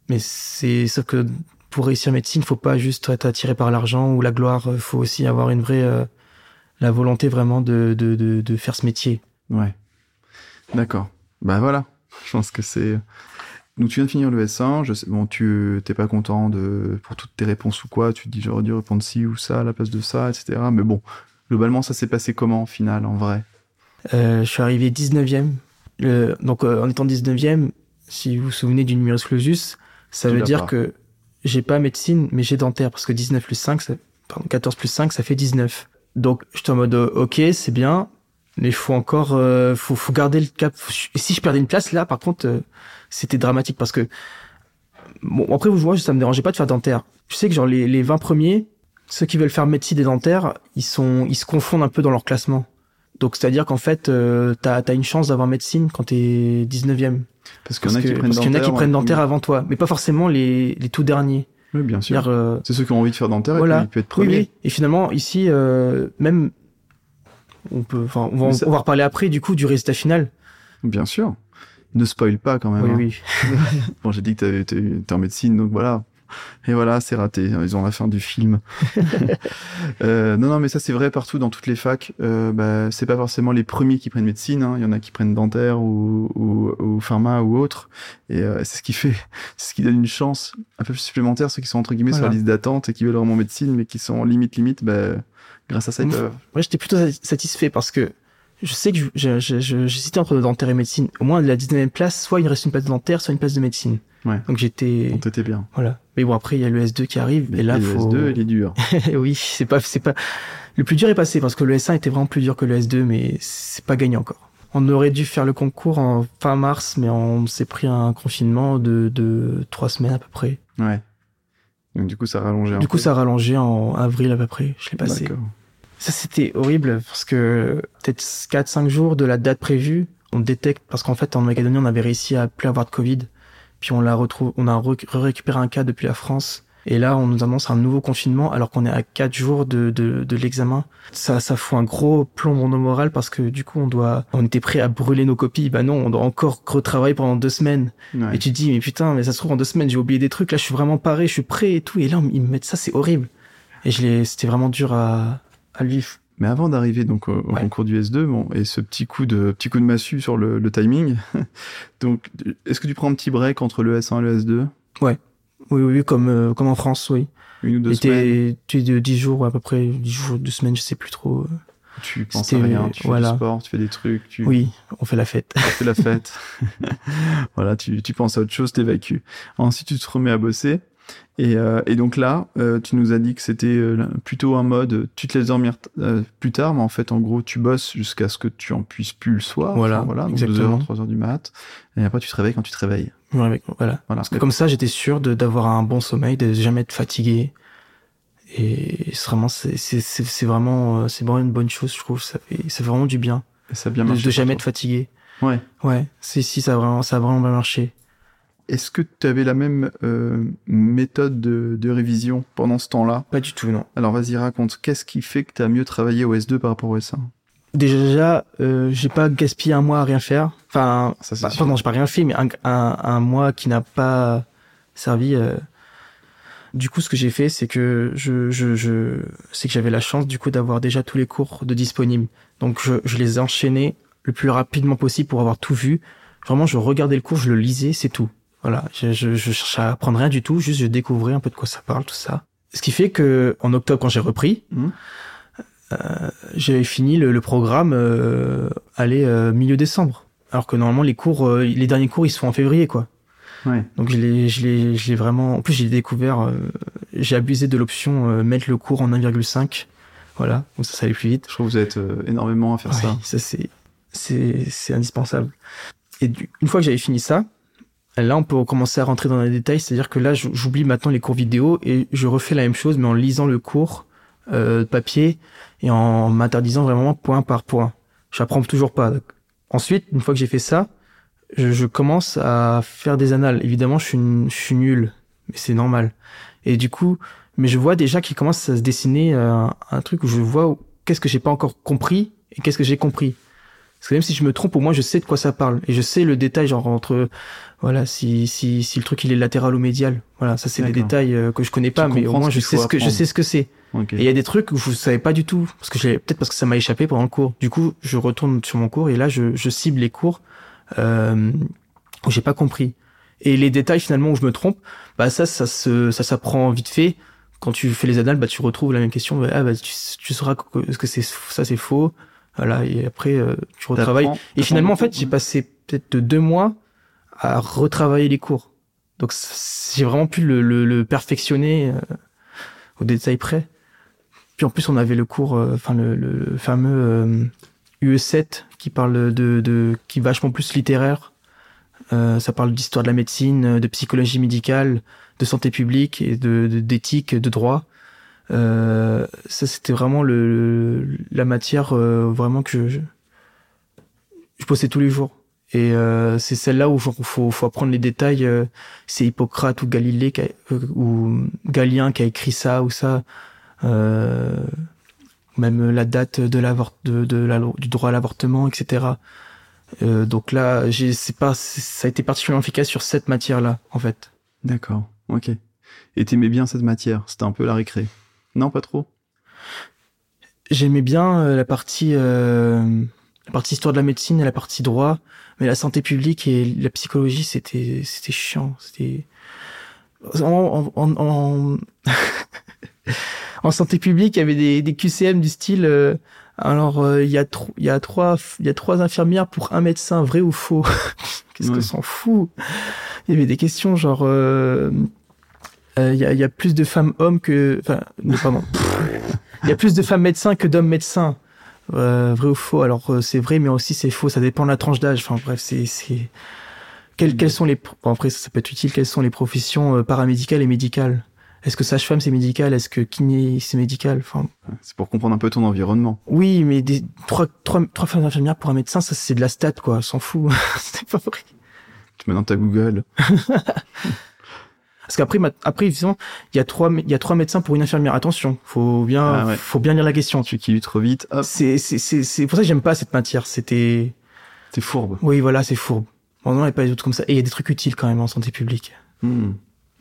mais c'est sauf que pour réussir médecine faut pas juste être attiré par l'argent ou la gloire euh, faut aussi avoir une vraie euh, la volonté vraiment de, de de de faire ce métier Ouais. D'accord. Bah voilà. Je pense que c'est. Donc tu viens de finir le S1. Je sais... Bon, tu t'es pas content de pour toutes tes réponses ou quoi. Tu te dis j'aurais dû répondre ci ou ça à la place de ça, etc. Mais bon, globalement, ça s'est passé comment en finale, en vrai? Euh, je suis arrivé 19e. Le- donc, en étant 19e, si vous vous souvenez du numerus clausus, ça Tu veut dire pas. que j'ai pas médecine, mais j'ai dentaire, parce que 19 plus 5, ça, pardon, 14 plus 5, ça fait 19. Donc, j'étais en mode, euh, ok, c'est bien, mais faut encore, euh, faut, faut garder le cap. Et si je perdais une place, là, par contre, euh, c'était dramatique, parce que, bon, après, vous voyez, ça me dérangeait pas de faire dentaire. Je sais que, genre, les, les 20 premiers, ceux qui veulent faire médecine et dentaire, ils sont, ils se confondent un peu dans leur classement. Donc, c'est-à-dire qu'en fait, euh, t'as as une chance d'avoir médecine quand t'es 19e. Parce qu'il y en a qui prennent qui dentaire, prennent ouais. dentaire avant toi, mais pas forcément les, les tout derniers. Oui, bien sûr. Euh, C'est ceux qui ont envie de faire dentaire voilà. et puis peut être oui, premier. oui. Et finalement, ici, euh, même, on peut, enfin, on va, ça- on va reparler après du coup du résultat final. Bien sûr. Ne spoil pas quand même. Oui, hein. oui. Bon, j'ai dit que t'es en médecine, donc voilà. Et voilà, c'est raté. Ils ont la fin du film. euh, non, non, mais ça c'est vrai partout dans toutes les facs. Euh, bah, c'est pas forcément les premiers qui prennent médecine. hein. Il y en a qui prennent dentaire ou, ou, ou pharma ou autre. Et euh, c'est ce qui fait, c'est ce qui donne une chance un peu plus supplémentaire ceux qui sont entre guillemets sur la liste d'attente et qui veulent vraiment médecine, mais qui sont limite limite. Bah, grâce à ça, ils peuvent. Moi, j'étais plutôt satisfait parce que je sais que j'hésitais entre dentaire et médecine. Au moins, de la 19e place, soit il reste une place de dentaire, soit une place de médecine. Ouais. Donc j'étais, On t'était bien. voilà. Mais bon, après, il y a le S2 qui arrive, Mais et là, le faut... S2, il est dur. oui, c'est pas, c'est pas. Le plus dur est passé parce que le S1 était vraiment plus dur que le S2, mais c'est pas gagné encore. On aurait dû faire le concours en fin mars, mais on s'est pris un confinement de, de trois semaines à peu près. Ouais. Donc du coup, ça rallongeait Du coup, peu. ça a rallongé en avril à peu près. Je l'ai passé. D'accord. Ça, c'était horrible parce que peut-être 4-5 jours de la date prévue, on détecte parce qu'en fait, en Macédonie, on avait réussi à plus avoir de Covid. Puis on l'a retrouvé, on a récupéré un cas depuis la France. Et là, on nous annonce un nouveau confinement alors qu'on est à 4 jours de, de, de l'examen. Ça, ça fout un gros plomb dans nos morales parce que du coup, on doit, on était prêt à brûler nos copies. Bah non, on doit encore retravailler pendant deux semaines. Ouais. Et tu te dis, mais putain, mais ça se trouve en deux semaines, j'ai oublié des trucs. Là, je suis vraiment paré, je suis prêt et tout. Et là, ils me mettent ça, c'est horrible. Et je l'ai, c'était vraiment dur à, à le vivre. Mais avant d'arriver donc au, Ouais. concours du S2, bon, et ce petit coup de petit coup de massue sur le, le timing, donc est-ce que tu prends un petit break entre le S1 et le S2 Oui, oui, oui, comme, euh, comme en France, oui. Une ou deux Et semaines? t'es t'es de 10 jours, à peu près 10 jours, 2 semaines, je sais plus trop. Tu penses à rien, tu fais du sport, tu fais des trucs, tu, Oui, on fait la fête. tu fais la fête. voilà, tu, tu penses à autre chose, t'évacues. Ensuite, tu te remets à bosser. Et, euh, et donc là, euh, tu nous as dit que c'était euh, plutôt un mode, tu te laisses dormir plus tard, mais en fait, en gros, tu bosses jusqu'à ce que tu en puisses plus le soir. Voilà, Enfin, voilà donc exactement. 2h, 3h du mat. Et après, tu te réveilles quand tu te réveilles. Voilà. Voilà. Parce que comme ça, j'étais sûr de d'avoir un bon sommeil, de jamais être fatigué. Et c'est vraiment, c'est vraiment, c'est vraiment une bonne chose, je trouve. Ça fait, ça fait vraiment du bien Et ça a bien de, marché. de pour jamais toi. être fatigué. Ouais. Ouais, si, si, ça a vraiment, ça a vraiment bien marché. Est-ce que tu avais la même euh, méthode de, de révision pendant ce temps-là? Pas du tout, non. Alors vas-y, raconte. Qu'est-ce qui fait que tu as mieux travaillé au S2 par rapport au S1 Déjà, euh, j'ai pas gaspillé un mois à rien faire. Enfin, Ça, Bah, pardon, j'ai pas rien fait, mais un, un, un mois qui n'a pas servi. euh, Du coup, ce que j'ai fait, c'est que je, je, je, c'est que j'avais la chance du coup d'avoir déjà tous les cours de disponibles. Donc, je, je les ai enchaînés le plus rapidement possible pour avoir tout vu. Vraiment, je regardais le cours, je le lisais, c'est tout. Voilà, je, je, je cherchais à apprendre rien du tout, juste je découvrais un peu de quoi ça parle, tout ça. Ce qui fait que en octobre, quand j'ai repris, Mhm. euh, j'avais fini le, le programme, euh, aller euh, milieu décembre. Alors que normalement les cours, euh, les derniers cours, ils se font en février, quoi. Ouais. Donc je l'ai, je l'ai, je l'ai vraiment. En plus, j'ai découvert, euh, j'ai abusé de l'option euh, mettre le cours en 1,5. Voilà, donc ça, ça allait plus vite. Je trouve que vous êtes euh, énormément à faire ça. Oui, ça c'est, c'est, c'est indispensable. Et du- une fois que j'avais fini ça, là, on peut commencer à rentrer dans les détails. C'est-à-dire que là, j'oublie maintenant les cours vidéo et je refais la même chose, mais en lisant le cours euh, papier et en m'interdisant vraiment point par point. J'apprends toujours pas. Ensuite, une fois que j'ai fait ça, je, je commence à faire des annales. Évidemment, je suis, je suis nul, mais c'est normal. Et du coup, mais je vois déjà qu'il commence à se dessiner euh, un, un truc où je vois qu'est-ce que j'ai pas encore compris et qu'est-ce que j'ai compris. Parce que même si je me trompe, au moins je sais de quoi ça parle et je sais le détail genre entre voilà si si si le truc il est latéral ou médial. Voilà, ça c'est des détails euh, que je connais pas, mais au moins je sais ce que je sais ce que c'est. Et il y a des trucs où je savais pas du tout, parce que peut-être parce que ça m'a échappé pendant le cours. Du coup, je retourne sur mon cours et là, je, je cible les cours euh, où j'ai pas compris. Et les détails finalement où je me trompe, bah ça, ça se, ça s'apprend vite fait. Quand tu fais les annales, bah tu retrouves la même question. Bah, ah bah tu, tu sauras que, que c'est ça c'est faux. Voilà. Et après, euh, tu retravailles. Et finalement, en fait, j'ai passé peut-être de deux mois à retravailler les cours. Donc, j'ai vraiment pu le, le, le perfectionner euh, au détail près. Puis en plus, on avait le cours, euh, enfin le, le, le fameux euh, UE7 qui parle de, de, qui est vachement plus littéraire. Euh, ça parle d'histoire de la médecine, euh, de psychologie médicale, de santé publique et de de- d'éthique, de, droit. Euh, ça, c'était vraiment le, la matière euh, vraiment que je, je tous les jours. Et euh, c'est celle-là où il faut, faut apprendre les détails. euh, c'est Hippocrate ou Galilée qui a- euh, ou Galien qui a écrit ça ou ça. Euh, même la date de de, de du droit à l'avortement, etc. Donc là, c'est pas ça a été particulièrement efficace sur cette matière-là, en fait. D'accord. Ok. Et t'aimais bien cette matière? C'était un peu la récré? Non, pas trop J'aimais bien euh, la partie euh, la partie histoire de la médecine et la partie droit, mais la santé publique et la psychologie, c'était c'était chiant. C'était en, en, en, en- santé publique, il y avait des, des QCM du style. euh, alors euh, il y a tro- il y a trois il y a trois infirmières pour un médecin, vrai ou faux? Qu'est-ce Ouais. que s'en fout? Il y avait des questions genre. euh, euh, il y, a, il y a plus de femmes hommes que enfin pardon. Il y a plus de femmes médecins que d'hommes médecins. Euh, vrai ou faux? Alors euh, c'est vrai mais aussi c'est faux. Ça dépend de la tranche d'âge. Enfin bref c'est c'est quelles, quelles sont les bon, après ça, ça peut être utile. Quelles sont les professions euh, paramédicales et médicales? Est-ce que sage-femme c'est médical? Est-ce que kiné c'est médical? Enfin C'est pour comprendre un peu ton environnement. oui mais des trois trois trois femmes infirmières pour un médecin ça c'est de la stat quoi. S'en fout. C'est pas vrai. Tu maintenant t'as Google. Parce qu'après, après, évidemment, il y a trois, mé- il y a trois médecins pour une infirmière. Attention, faut bien, Ah ouais. faut bien lire la question. Tu qui trop vite, C'est, c'est, c'est, c'est pour ça que j'aime pas cette matière. C'était, t'es fourbe. oui, voilà, c'est fourbe. Bon, non, il n'y a pas des autres comme ça. Et il y a des trucs utiles quand même en santé publique. Hmm.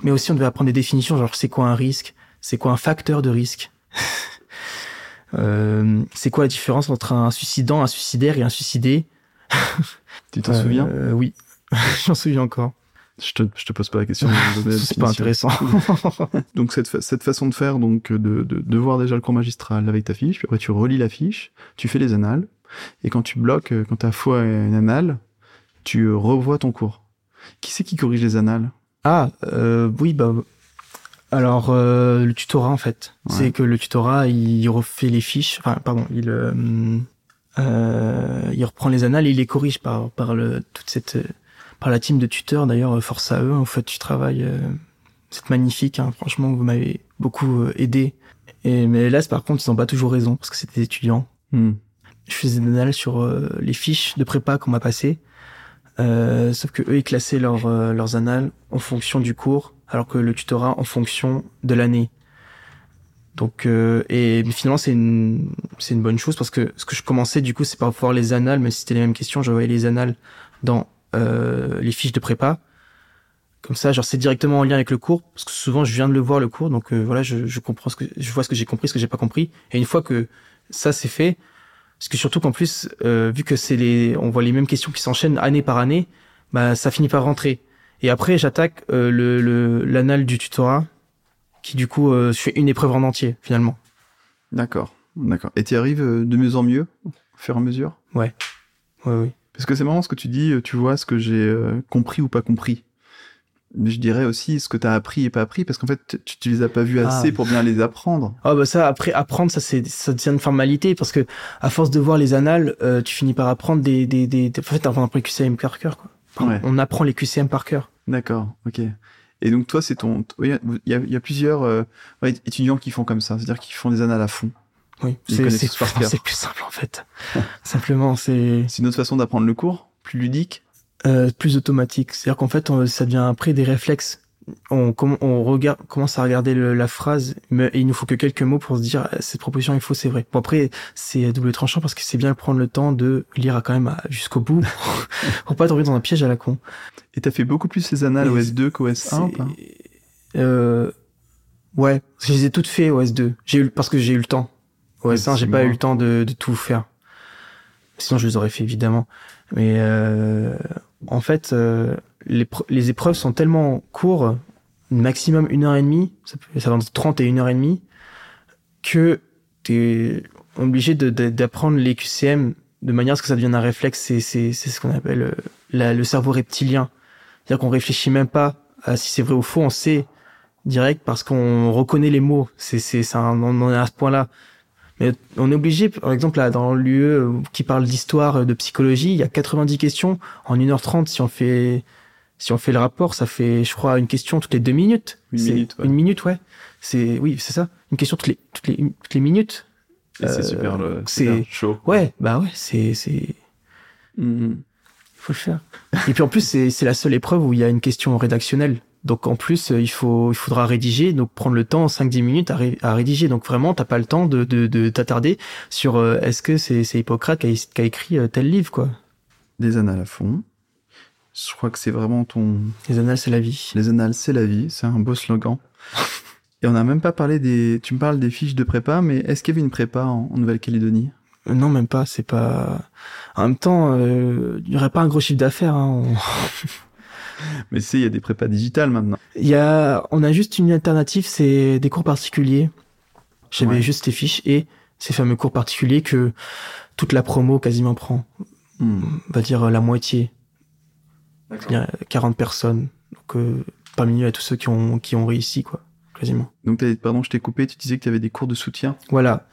Mais aussi, on devait apprendre des définitions, genre c'est quoi un risque, c'est quoi un facteur de risque? Euh, c'est quoi la différence entre un suicidant, un suicidaire et un suicidé? Tu t'en souviens? Euh, Oui, j'en souviens encore. Je te, je te pose pas la question. C'est pas intéressant. Donc cette, fa- cette façon de faire, donc de, de, de voir déjà le cours magistral avec ta fiche, puis après tu relis la fiche, tu fais les annales, et quand tu bloques, euh, quand tu as foi à une annale, tu euh, revois ton cours. Qui c'est qui corrige les annales? Ah, euh, oui, bah. Alors, euh, le tutorat, en fait. Ouais. C'est que le tutorat, il refait les fiches. Enfin, pardon, il, euh, il reprend les annales et il les corrige par, par le, toute cette, par la team de tuteurs. D'ailleurs, euh, force à eux. En fait, tu travailles. Euh, c'est magnifique, hein. franchement, vous m'avez beaucoup euh, aidé. Et, mais là, c'est par contre, ils n'ont pas toujours raison parce que c'était des étudiants. Hmm. je faisais des annales sur les fiches de prépa qu'on m'a passées. Euh, sauf que eux, ils classaient leurs euh, leurs annales en fonction du cours, alors que le tutorat en fonction de l'année. Donc, euh, et finalement, c'est une c'est une bonne chose parce que ce que je commençais du coup, c'est par voir les annales, mais si c'était les mêmes questions, je voyais les annales dans euh, les fiches de prépa. Comme ça, genre c'est directement en lien avec le cours, parce que souvent je viens de le voir le cours, donc euh, voilà, je, je comprends ce que je vois ce que j'ai compris, ce que j'ai pas compris, et une fois que ça c'est fait, parce que surtout qu'en plus, euh, vu que c'est les, on voit les mêmes questions qui s'enchaînent année par année, bah ça finit par rentrer. Et après, j'attaque le le- l'annale du tutorat, qui du coup, je fais une épreuve en entier finalement. D'accord, d'accord. Et tu arrives de mieux en mieux, au fur et à mesure? Ouais, oui. Parce que c'est marrant ce que tu dis, euh, tu vois ce que j'ai euh, compris ou pas compris. Mais je dirais aussi ce que tu as appris et pas appris, parce qu'en fait, tu, tu les as pas vus Ah. assez pour bien les apprendre. Ah bah ça, après apprendre, ça c'est ça devient une formalité parce que à force de voir les annales, euh, tu finis par apprendre des des des. des- En fait, on apprend les QCM par cœur quoi. Enfin, Ouais. On apprend les QCM par cœur. D'accord, ok. Et donc toi, c'est ton... Il y a, il y a- plusieurs euh, étudiants qui font comme ça, c'est-à-dire qui font des annales à fond. Oui, c'est plus simple en fait. Simplement, c'est C'est une autre façon d'apprendre le cours, plus ludique. euh, plus automatique. C'est-à-dire qu'en fait, on- ça devient après des réflexes. On, on regarde, commence à regarder le- la phrase, mais il nous faut que quelques mots pour se dire euh, cette proposition il faut, c'est vrai. Bon après, c'est double tranchant parce que c'est bien de prendre le temps de lire à quand même jusqu'au bout pour pas tomber dans un piège à la con. Et t'as fait beaucoup plus les annales OS2 qu'OS1 ou C'est- pas euh, ouais, je les ai toutes fait au S2. J'ai eu parce que j'ai eu le temps. Ouais, S1, j'ai pas eu le temps de, de tout faire. Sinon, je les aurais fait évidemment. Mais euh, en fait, euh, les, les épreuves sont tellement courtes, maximum une heure et demie, ça, peut, ça va entre 30 et une heure et demie, que t'es obligé d'apprendre les QCM de manière à ce que ça devienne un réflexe. C'est c'est- c'est ce qu'on appelle euh, la- le cerveau reptilien. C'est-à-dire qu'on réfléchit même pas à si c'est vrai ou faux, on sait direct parce qu'on reconnaît les mots. C'est c'est on en est à ce point-là. Mais on est obligé, par exemple, là, dans l'UE qui parle d'histoire, euh, de psychologie, il y a 90 questions en 1h30. Si on fait, si on fait le rapport, ça fait, je crois, une question toutes les deux minutes. Une minute, ouais. Une minute, ouais. C'est, oui, c'est ça. Une question toutes les, toutes les, toutes les minutes. C'est Euh, super, le, c'est- chaud. Ouais, bah ouais, c'est, c'est, Mhm. faut le faire. Et puis en plus, c'est c'est la seule épreuve où il y a une question rédactionnelle. Donc en plus, euh, il faut il faudra rédiger, donc prendre le temps 5-10 minutes à, ré- à rédiger. Donc vraiment, t'as pas le temps de, de, de t'attarder sur euh, est-ce que c'est c'est Hippocrate qui a, qui a écrit euh, tel livre quoi. Des annales à fond. Je crois que c'est vraiment ton... Les annales, c'est la vie. Les annales, c'est la vie, c'est un beau slogan. Et on n'a même pas parlé des... Tu me parles des fiches de prépa, mais est-ce qu'il y avait une prépa en, en Nouvelle-Calédonie? Euh, Non, même pas. C'est pas. En même temps, euh, il y aurait pas un gros chiffre d'affaires. Hein. On- Mais tu sais, il y a des prépas digitales maintenant. Il y a, on a juste une alternative, c'est des cours particuliers. J'avais Ouais. juste les fiches et ces fameux cours particuliers que toute la promo quasiment prend. Hmm. On va dire la moitié. Il y a 40 personnes. Donc, euh, parmi eux, il y a tous ceux qui ont, qui ont réussi, quoi. Quasiment. Donc, pardon, je t'ai coupé, tu disais que tu avais des cours de soutien. Voilà.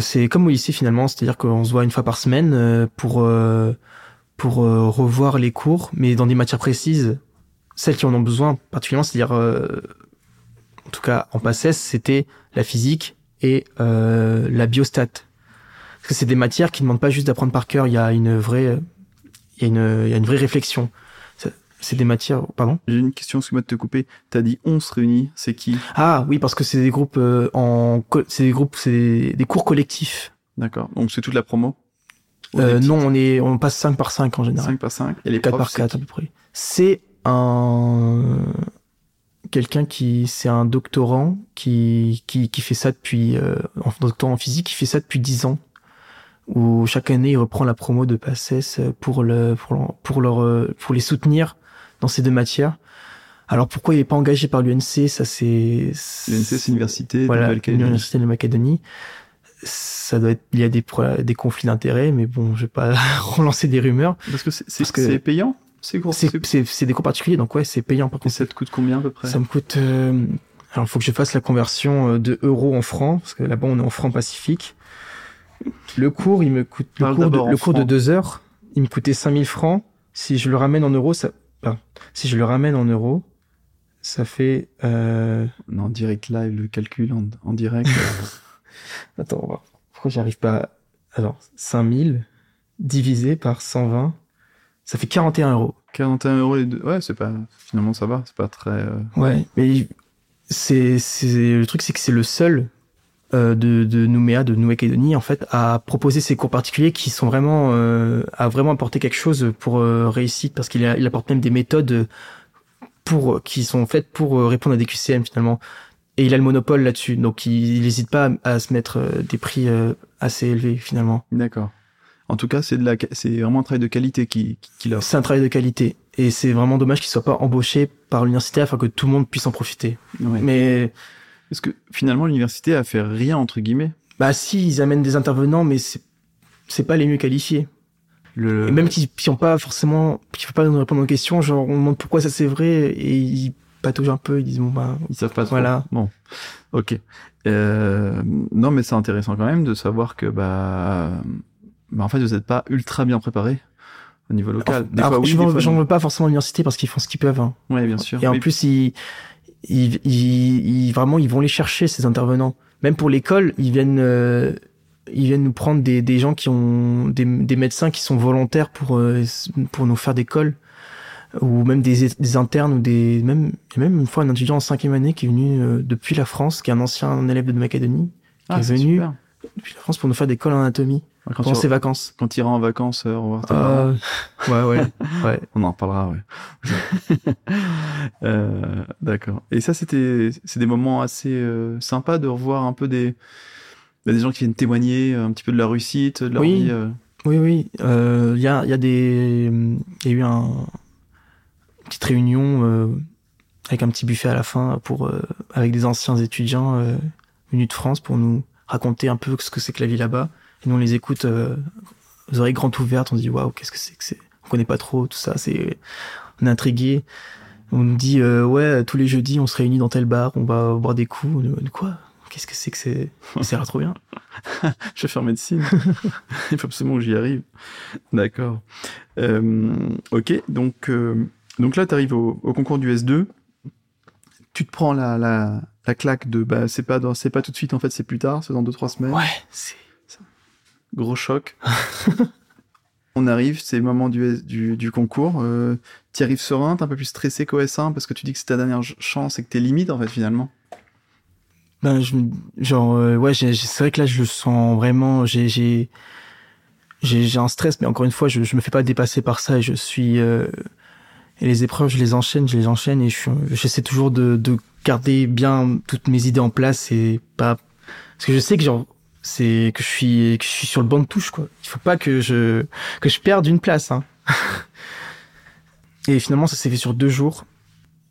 C'est comme au lycée finalement, c'est-à-dire qu'on se voit une fois par semaine euh, pour euh, pour euh, revoir les cours, mais dans des matières précises, celles qui en ont besoin particulièrement, c'est-à-dire euh, en tout cas en PACES, c'était la physique et euh, la biostat. Parce que c'est des matières qui ne demandent pas juste d'apprendre par cœur, il y a une vraie il y a une il y a une vraie réflexion. C'est- des matières, pardon? J'ai une question, excuse-moi de te couper. T'as dit 11 réunis, c'est qui? Ah oui, parce que c'est des groupes euh, en c'est des groupes c'est des, des cours collectifs. D'accord. Donc, c'est toute la promo? Euh, non, on est, on passe 5 par 5 en général. 5 par 5 Et les 4 profs, par c'est 4 à peu près. C'est un, quelqu'un qui c'est un doctorant qui qui, qui fait ça depuis euh, en doctorant en physique qui fait ça depuis dix ans où chaque année il reprend la promo de PACES pour le pour, pour leur pour les soutenir dans ces deux matières. Alors pourquoi il est pas engagé par l'UNC Ça c'est l'UNC c'est l'université voilà, de l'université de Macédonie. Ça doit être il y a des des conflits d'intérêts mais bon je vais pas relancer des rumeurs parce que c'est c'est payant c'est C'est des cours particuliers, donc ouais, c'est payant par contre. Et ça te coûte combien à peu près Ça me coûte. Euh... Alors, faut que je fasse la conversion euh, de euros en francs, parce que là-bas, on est en francs pacifiques. Le cours, il me coûte. Le cours, de, le cours de deux heures, il me coûtait 5000 francs. Si je le ramène en euros, ça. Enfin, si je le ramène en euros, ça fait. Euh... Non, direct live, le calcul en, en direct. Attends, on va... pourquoi j'arrive pas. Alors, 5000 divisé par 120 ça fait 41 euros. 41 euros les deux. Ouais, c'est pas, finalement, ça va. C'est pas très. Euh, ouais, mais c'est, le truc, c'est que c'est le seul euh, de, de Nouméa, de Nouvelle-Calédonie, en fait, à proposer ces cours particuliers qui sont vraiment, euh, à vraiment apporter quelque chose pour réussir, parce qu'il il apporte même des méthodes pour, qui sont faites pour répondre à des QCM, finalement. Et il a le monopole là-dessus, donc il n'hésite pas à, à, se mettre des prix assez élevés, finalement. D'accord. En tout cas, c'est de la, c'est vraiment un travail de qualité qui, qui offre. C'est un travail de qualité. Et c'est vraiment dommage qu'il soit pas embauché par l'université afin que tout le monde puisse en profiter. Mais. Est-ce que finalement l'université a fait rien entre guillemets? Bah si, ils amènent des intervenants, mais c'est, c'est pas les mieux qualifiés. Le... même qui n'ont pas forcément, qui peuvent pas nous répondre aux questions, genre on demande pourquoi ça c'est vrai et ils pataugent un peu, ils disent bon bah ils savent pas trop. Voilà. Bon, ok. Euh, non mais c'est intéressant quand même de savoir que bah mais en fait, vous n'êtes pas ultra bien préparé au niveau local. Des fois, oui, j'en veux pas forcément l'université parce qu'ils font ce qu'ils peuvent. Hein. Bien sûr. Et en plus, ils, ils, ils, vraiment, ils vont les chercher ces intervenants. Même pour l'école, ils viennent, euh, ils viennent nous prendre des, des gens qui ont des, des médecins qui sont volontaires pour euh, pour nous faire des cols ou même des, des internes ou des même même une fois un étudiant en cinquième année qui est venu euh, depuis la France, qui est un ancien élève de Macédonie, qui ah, est venu depuis la France pour nous faire des cols en anatomie. Pendant ses vacances. Quand tu iras en vacances, euh, revoir euh, Ouais, ouais, ouais. On en reparlera, ouais. euh, D'accord. Et ça, c'était, c'est des moments assez sympas de revoir un peu des, bah, des gens qui viennent témoigner un petit peu de leur réussite, de leur oui. vie. Oui, oui. Il y a, y a des, il y a eu un petite réunion avec un petit buffet à la fin pour avec des anciens étudiants venus de France pour nous raconter un peu ce que c'est que la vie là-bas. Et nous, on les écoute euh, aux oreilles grandes ouvertes. On dit, waouh, qu'est-ce que c'est que c'est? On connaît pas trop tout ça. C'est, on est intrigué. On nous dit, euh, ouais, tous les jeudis, on se réunit dans tel bar, on va boire des coups. On quoi? Qu'est-ce que c'est que c'est? A trop bien. je vais faire médecine. Il faut absolument que j'y arrive. D'accord. Euh, ok, donc, euh, donc là, tu arrives au, au, concours du S2. Tu te prends la, la, la claque de bah c'est pas dans, pas tout de suite en fait c'est plus tard c'est dans deux trois semaines. Ouais c'est gros choc. On arrive c'est le moment du, du, du concours. Euh, tu arrives serein t'es un peu plus stressé qu'au S1 parce que tu dis que c'est ta dernière chance et que t'es limite en fait finalement. Ben je genre euh, ouais c'est vrai que là je le sens vraiment j'ai j'ai j'ai un stress mais encore une fois je, je me fais pas dépasser par ça et je suis euh, et les épreuves je les enchaîne je les enchaîne et je j'essaie toujours de, de garder bien toutes mes idées en place et pas parce que je sais que genre c'est que je suis que je suis sur le banc de touche quoi. Il faut pas que je que je perde une place hein. et finalement ça s'est fait sur deux jours.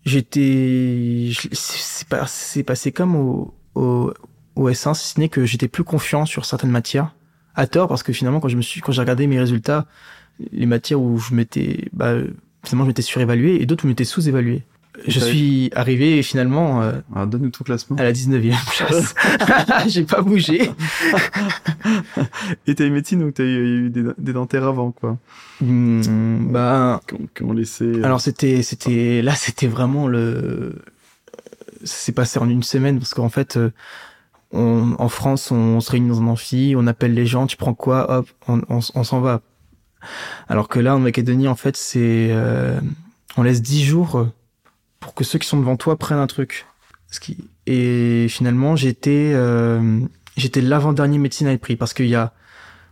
J'étais c'est pas c'est passé comme au au au S1 si ce n'est que j'étais plus confiant sur certaines matières à tort parce que finalement quand je me suis quand j'ai regardé mes résultats les matières où je m'étais bah finalement je m'étais surévalué et d'autres où je m'étais sous-évalué je suis arrivé finalement euh, Alors, donne-nous ton classement. à la 19e place. J'ai pas bougé. Et t'as eu médecine ou t'as eu des, des dentaires avant quoi mmh, Bah, ont laissé. Euh, Alors c'était c'était là c'était vraiment le ça s'est passé en une semaine parce qu'en fait euh, on, en France on, se réunit dans un amphi, on appelle les gens, tu prends quoi, hop, on, on, on s'en va. Alors que là en Macédonie en fait c'est euh, on laisse 10 jours pour que ceux qui sont devant toi prennent un truc. Et finalement, j'étais euh, j'étais l'avant-dernier médecine à être pris parce qu'il y a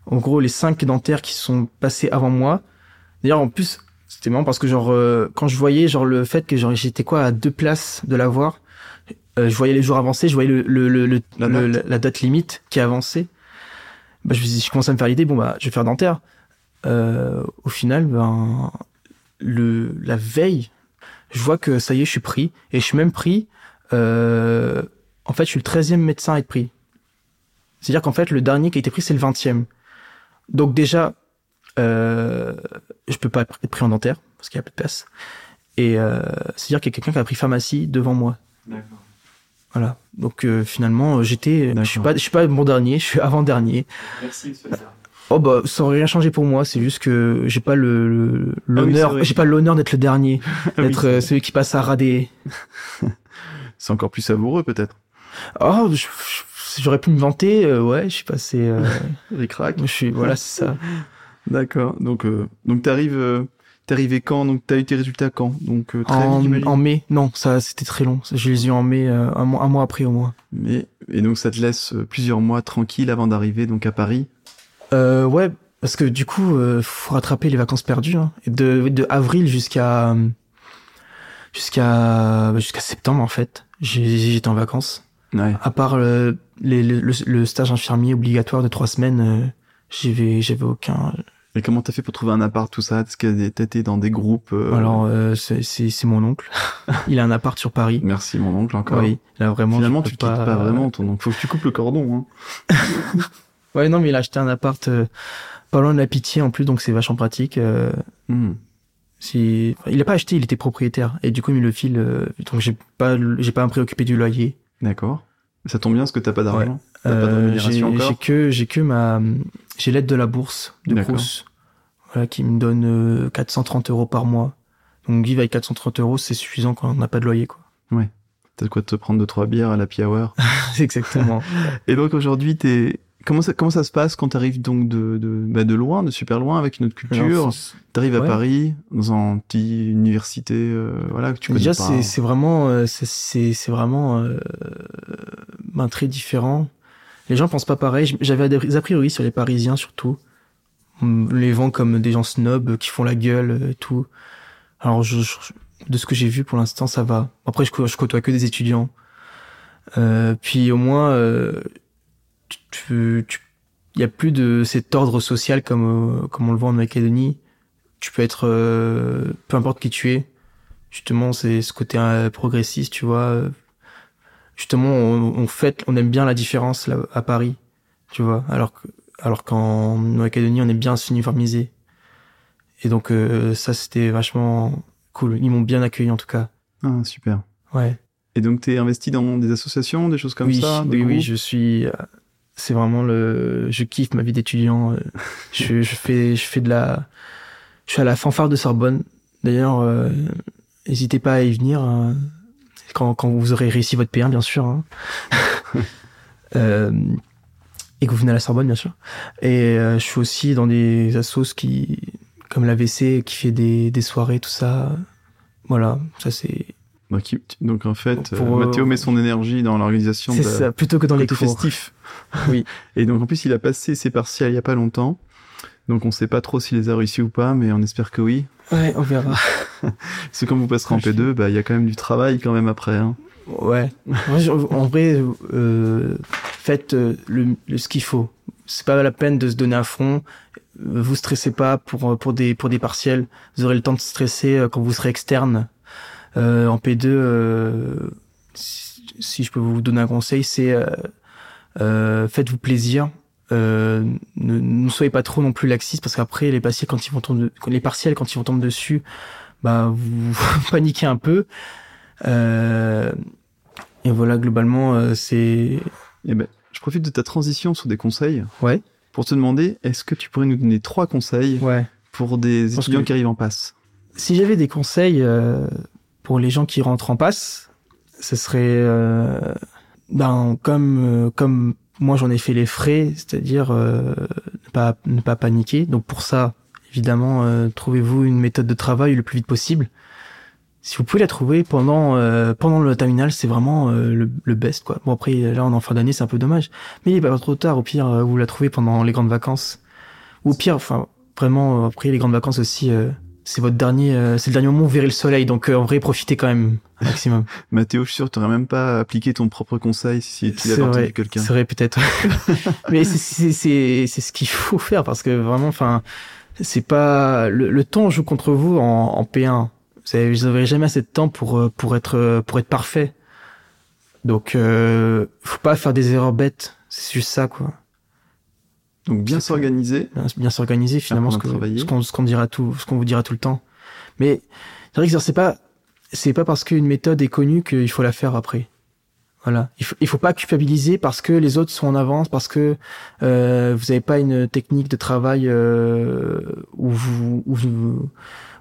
en gros les cinq dentaires qui sont passés avant moi. D'ailleurs, en plus, C'était marrant parce que genre euh, quand je voyais genre le fait que genre j'étais quoi à deux places de l'avoir, euh, je voyais les jours avancer, je voyais le, le, le, le- La date. la, date limite qui avançait. Bah, je, me suis- je commençais à me faire l'idée, bon bah je vais faire dentaire. Euh, au final, ben le la veille, je vois que ça y est, je suis pris et je suis même pris. Euh, en fait, je suis le 13e médecin à être pris. C'est-à-dire qu'en fait, le dernier qui a été pris, c'est le 20e. Donc déjà, euh, je peux pas être pris en dentaire parce qu'il y a plus de place. Et euh, c'est-à-dire qu'il y a quelqu'un qui a pris pharmacie devant moi. D'accord. Voilà. Donc euh, finalement, j'étais, je suis pas, je suis pas mon dernier, je suis avant dernier. Merci, Oh bah ça aurait rien changé pour moi, c'est juste que j'ai pas le le- l'honneur, j'ai pas l'honneur d'être le dernier, oui, d'être euh, celui qui passe à rader. C'est encore plus savoureux, peut-être. Oh, j'aurais pu me vanter, euh, ouais, je suis passé, euh, Ric-rac. je suis, voilà, c'est ça. D'accord. Donc, euh, donc t'arrives, t'es arrivé quand? Donc, t'as eu tes résultats quand? Donc, très En, vite, j'imagine. en mai, non, ça c'était très long. Je les ai eu en mai, euh, un, mois, un mois après au moins. Mais, et donc, ça te laisse plusieurs mois tranquille avant d'arriver donc à Paris? Euh, ouais, parce que du coup, euh, faut rattraper les vacances perdues. Hein. De, de avril jusqu'à euh, jusqu'à bah, jusqu'à septembre en fait, j'étais en vacances. Ouais. À part le, les- le, le- le stage infirmier obligatoire de trois semaines, euh, j'avais j'avais aucun. Et comment t'as fait pour trouver un appart, tout ça? Est-ce que t'as été dans des groupes euh, Alors euh, c'est mon oncle. Il a un appart sur Paris. Merci, mon oncle, encore. Oui, là vraiment. Finalement, tu le quittes pas vraiment, ton oncle. Faut que tu coupes le cordon. Hein. Ouais, non, mais il a acheté un appart euh, pas loin de la Pitié en plus, donc c'est vachement pratique. euh, Hmm. Si, enfin, il a pas acheté, il était propriétaire et du coup il me le file. euh, donc j'ai pas, j'ai pas à me préoccuper du loyer. D'accord. Ça tombe bien parce que t'as pas d'argent. De Euh, j'ai que, j'ai que ma, j'ai l'aide de la bourse de. Crous, voilà, qui me donne euh, 430 euros par mois. Donc vivre avec 430 euros, c'est suffisant quand on n'a pas de loyer, quoi. T'as de quoi te prendre deux trois bières à la hour. Exactement. Et donc aujourd'hui, t'es comment ça comment ça se passe quand t'arrives donc de de bah, de loin, de super loin avec une autre culture? c'est- T'arrives à ouais. Paris dans un petit université, euh, voilà que tu connais Déjà, pas. c'est c'est vraiment, euh, c'est- vraiment euh, ben, très différent. Les gens pensent pas pareil. J'avais des a priori sur les Parisiens surtout. On les vend comme des gens snobs qui font la gueule euh, et tout. Alors, je, je- de ce que j'ai vu pour l'instant, ça va. Après, je, je côtoie que des étudiants. Euh, puis au moins, euh, tu, tu, tu- il y a plus de cet ordre social comme euh, comme on le voit en Macédonie. Tu peux être, euh, peu importe qui tu es, justement c'est ce côté euh, progressiste tu vois. Justement on, on fait on aime bien la différence là à Paris tu vois. Alors que alors qu'en Nouvelle-Calédonie on est bien uniformisé et donc euh, ça c'était vachement cool. Ils m'ont bien accueilli en tout cas. Ah, super. ouais. Et donc t'es investi dans des associations, des choses comme oui ça des oui oui je suis c'est vraiment le je kiffe ma vie d'étudiant euh, je, je fais je fais de la je suis à la fanfare de Sorbonne. D'ailleurs euh, n'hésitez pas à y venir hein, quand, quand vous aurez réussi votre P1 bien sûr hein. Euh, et que vous venez à la Sorbonne bien sûr. Et euh, je suis aussi dans des assos qui comme l'AVC qui fait des, des soirées tout ça. Voilà ça c'est Donc, en fait, Pour, euh, euh, Mathéo met son énergie dans l'organisation c'est ça plutôt que dans les cours festif. Oui. Et donc en plus, il a passé ses partiels il y a pas longtemps. Donc on sait pas trop s'il les a réussi ou pas, mais on espère que oui. ouais on verra Parce que quand vous passerez en P2, bah il y a quand même du travail quand même après. Hein. Ouais. En vrai, euh, faites le, le- ce qu'il faut. C'est pas la peine de se donner à fond. Vous stressez pas pour pour des pour des partiels. Vous aurez le temps de stresser quand vous serez externe. Euh, en P2, euh, si, si je peux vous donner un conseil, c'est euh, faites-vous plaisir. Euh, ne, ne soyez pas trop non plus laxiste parce qu'après les partiels quand ils vont tomber, les partiels quand ils vont tomber dessus, bah vous paniquez un peu. Euh, et voilà, globalement, euh, c'est... Et ben, je profite de ta transition sur des conseils Ouais. pour te demander est-ce que tu pourrais nous donner trois conseils Ouais. pour des étudiants que- qui arrivent en passe? Si j'avais des conseils pour les gens qui rentrent en passe, ce serait... euh, ben, comme, euh, comme moi j'en ai fait les frais, c'est-à-dire euh, ne, pas, ne pas paniquer. Donc pour ça, évidemment, euh, trouvez-vous une méthode de travail le plus vite possible. Si vous pouvez la trouver pendant euh, pendant le terminal, c'est vraiment euh, le, le best quoi. Bon après là on est en fin d'année, c'est un peu dommage, mais il est pas trop tard. Au pire, vous la trouvez pendant les grandes vacances. Ou au pire, enfin vraiment après les grandes vacances aussi, c'est votre dernier, euh, c'est le dernier moment où vous verrez le soleil. Donc euh, en vrai, profitez quand même un maximum. Mathéo, je suis sûr, t'aurais même pas appliqué ton propre conseil si tu avais entendu quelqu'un. C'est vrai, peut-être. Mais c'est c'est c'est ce qu'il faut faire parce que vraiment, enfin, c'est pas le, le, temps joue contre vous en, en P1. Vous n'aurez jamais assez de temps pour euh, pour être pour être parfait. Donc, euh, faut pas faire des erreurs bêtes. C'est juste ça, quoi. Donc bien s'organiser. Bien, s'organiser finalement ce, ce qu'on dira tout, ce qu'on vous dira tout le temps. Mais c'est vrai que c'est pas c'est pas parce qu'une méthode est connue qu'il faut la faire après. Voilà, il faut, il faut pas culpabiliser parce que les autres sont en avance, parce que euh, vous n'avez pas une technique de travail euh, où, vous, où, vous,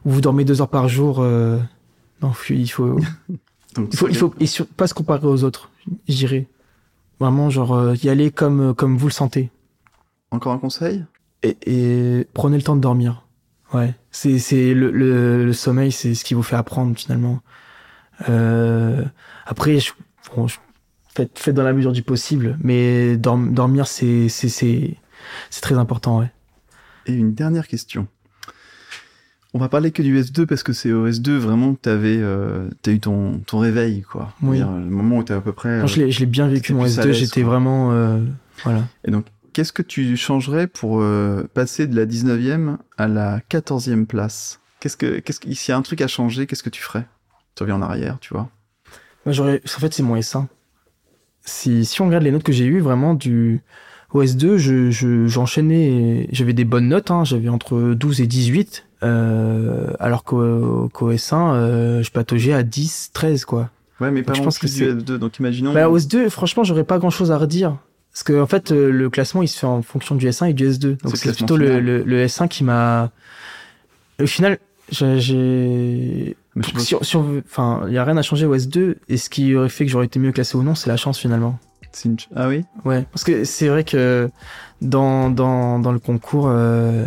où vous dormez deux heures par jour. Euh, non, il faut, il faut, il faut et sur, pas se comparer aux autres. J'irai vraiment genre euh, y aller comme comme vous le sentez. Encore un conseil? Et, et, prenez le temps de dormir. Ouais, c'est c'est le, le, le, sommeil, c'est ce qui vous fait apprendre finalement. Euh, après, je, bon, je, faites, faites dans la mesure du possible, mais dormir, c'est c'est c'est c'est très important, ouais. Et une dernière question. On va parler que du S2 parce que c'est au S2 vraiment que t'avais, euh, t'as eu ton, ton réveil, quoi. Oui. le moment où t'es à peu près. Je l'ai, je l'ai bien vécu mon S2. J'étais vraiment, euh, voilà. Et donc, qu'est-ce que tu changerais pour euh, passer de la 19e à la 14e place? Qu'est-ce que, qu'est-ce que, s'il y a un truc à changer, qu'est-ce que tu ferais? Tu reviens en arrière, tu vois Moi, j'aurais, en fait, c'est mon S1. Si, si on regarde les notes que j'ai eues, vraiment du au S2, je, je, j'enchaînais, j'avais des bonnes notes, hein, j'avais entre 12 et 18, euh, alors qu'au, qu'au S1, euh, je pataugeais à 10, 13, quoi. Ouais, mais pas je pense que du S2, donc imaginons. Bah, au S2, franchement, j'aurais pas grand chose à redire. Parce que en fait, euh, le classement il se fait en fonction du S1 et du S2. Donc c'est plutôt le, le, le, S1 qui m'a. Au final, j'ai. Si, si on veut, enfin, il y a rien à changer au S2. Et ce qui aurait fait que j'aurais été mieux classé ou non, c'est la chance finalement. Ah oui? Ouais, parce que c'est vrai que dans dans dans le concours, euh,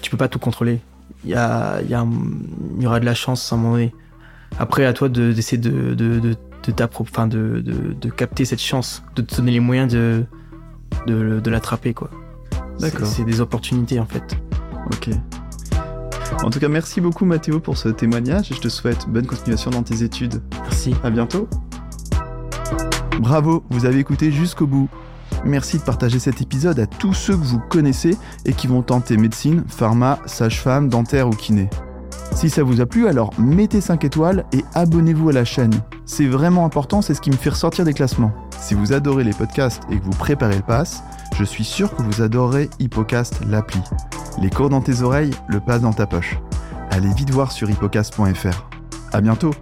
tu peux pas tout contrôler. Il y a il y a il y aura de la chance à un moment donné. Après, à toi d'essayer de, de, de de, enfin de, de, de, capter cette chance, de te donner les moyens de, de, de l'attraper, quoi. D'accord. C'est des opportunités, en fait. Ok. En tout cas, merci beaucoup Mathéo pour ce témoignage et je te souhaite bonne continuation dans tes études. Merci. À bientôt. Bravo, vous avez écouté jusqu'au bout. Merci de partager cet épisode à tous ceux que vous connaissez et qui vont tenter médecine, pharma, sage-femme, dentaire ou kiné. Si ça vous a plu, alors mettez 5 étoiles et abonnez-vous à la chaîne. C'est vraiment important, c'est ce qui me fait ressortir des classements. Si vous adorez les podcasts et que vous préparez le pass, je suis sûr que vous adorerez Hippocast l'appli. Les cours dans tes oreilles, le pass dans ta poche. Allez vite voir sur hippocast.fr. À bientôt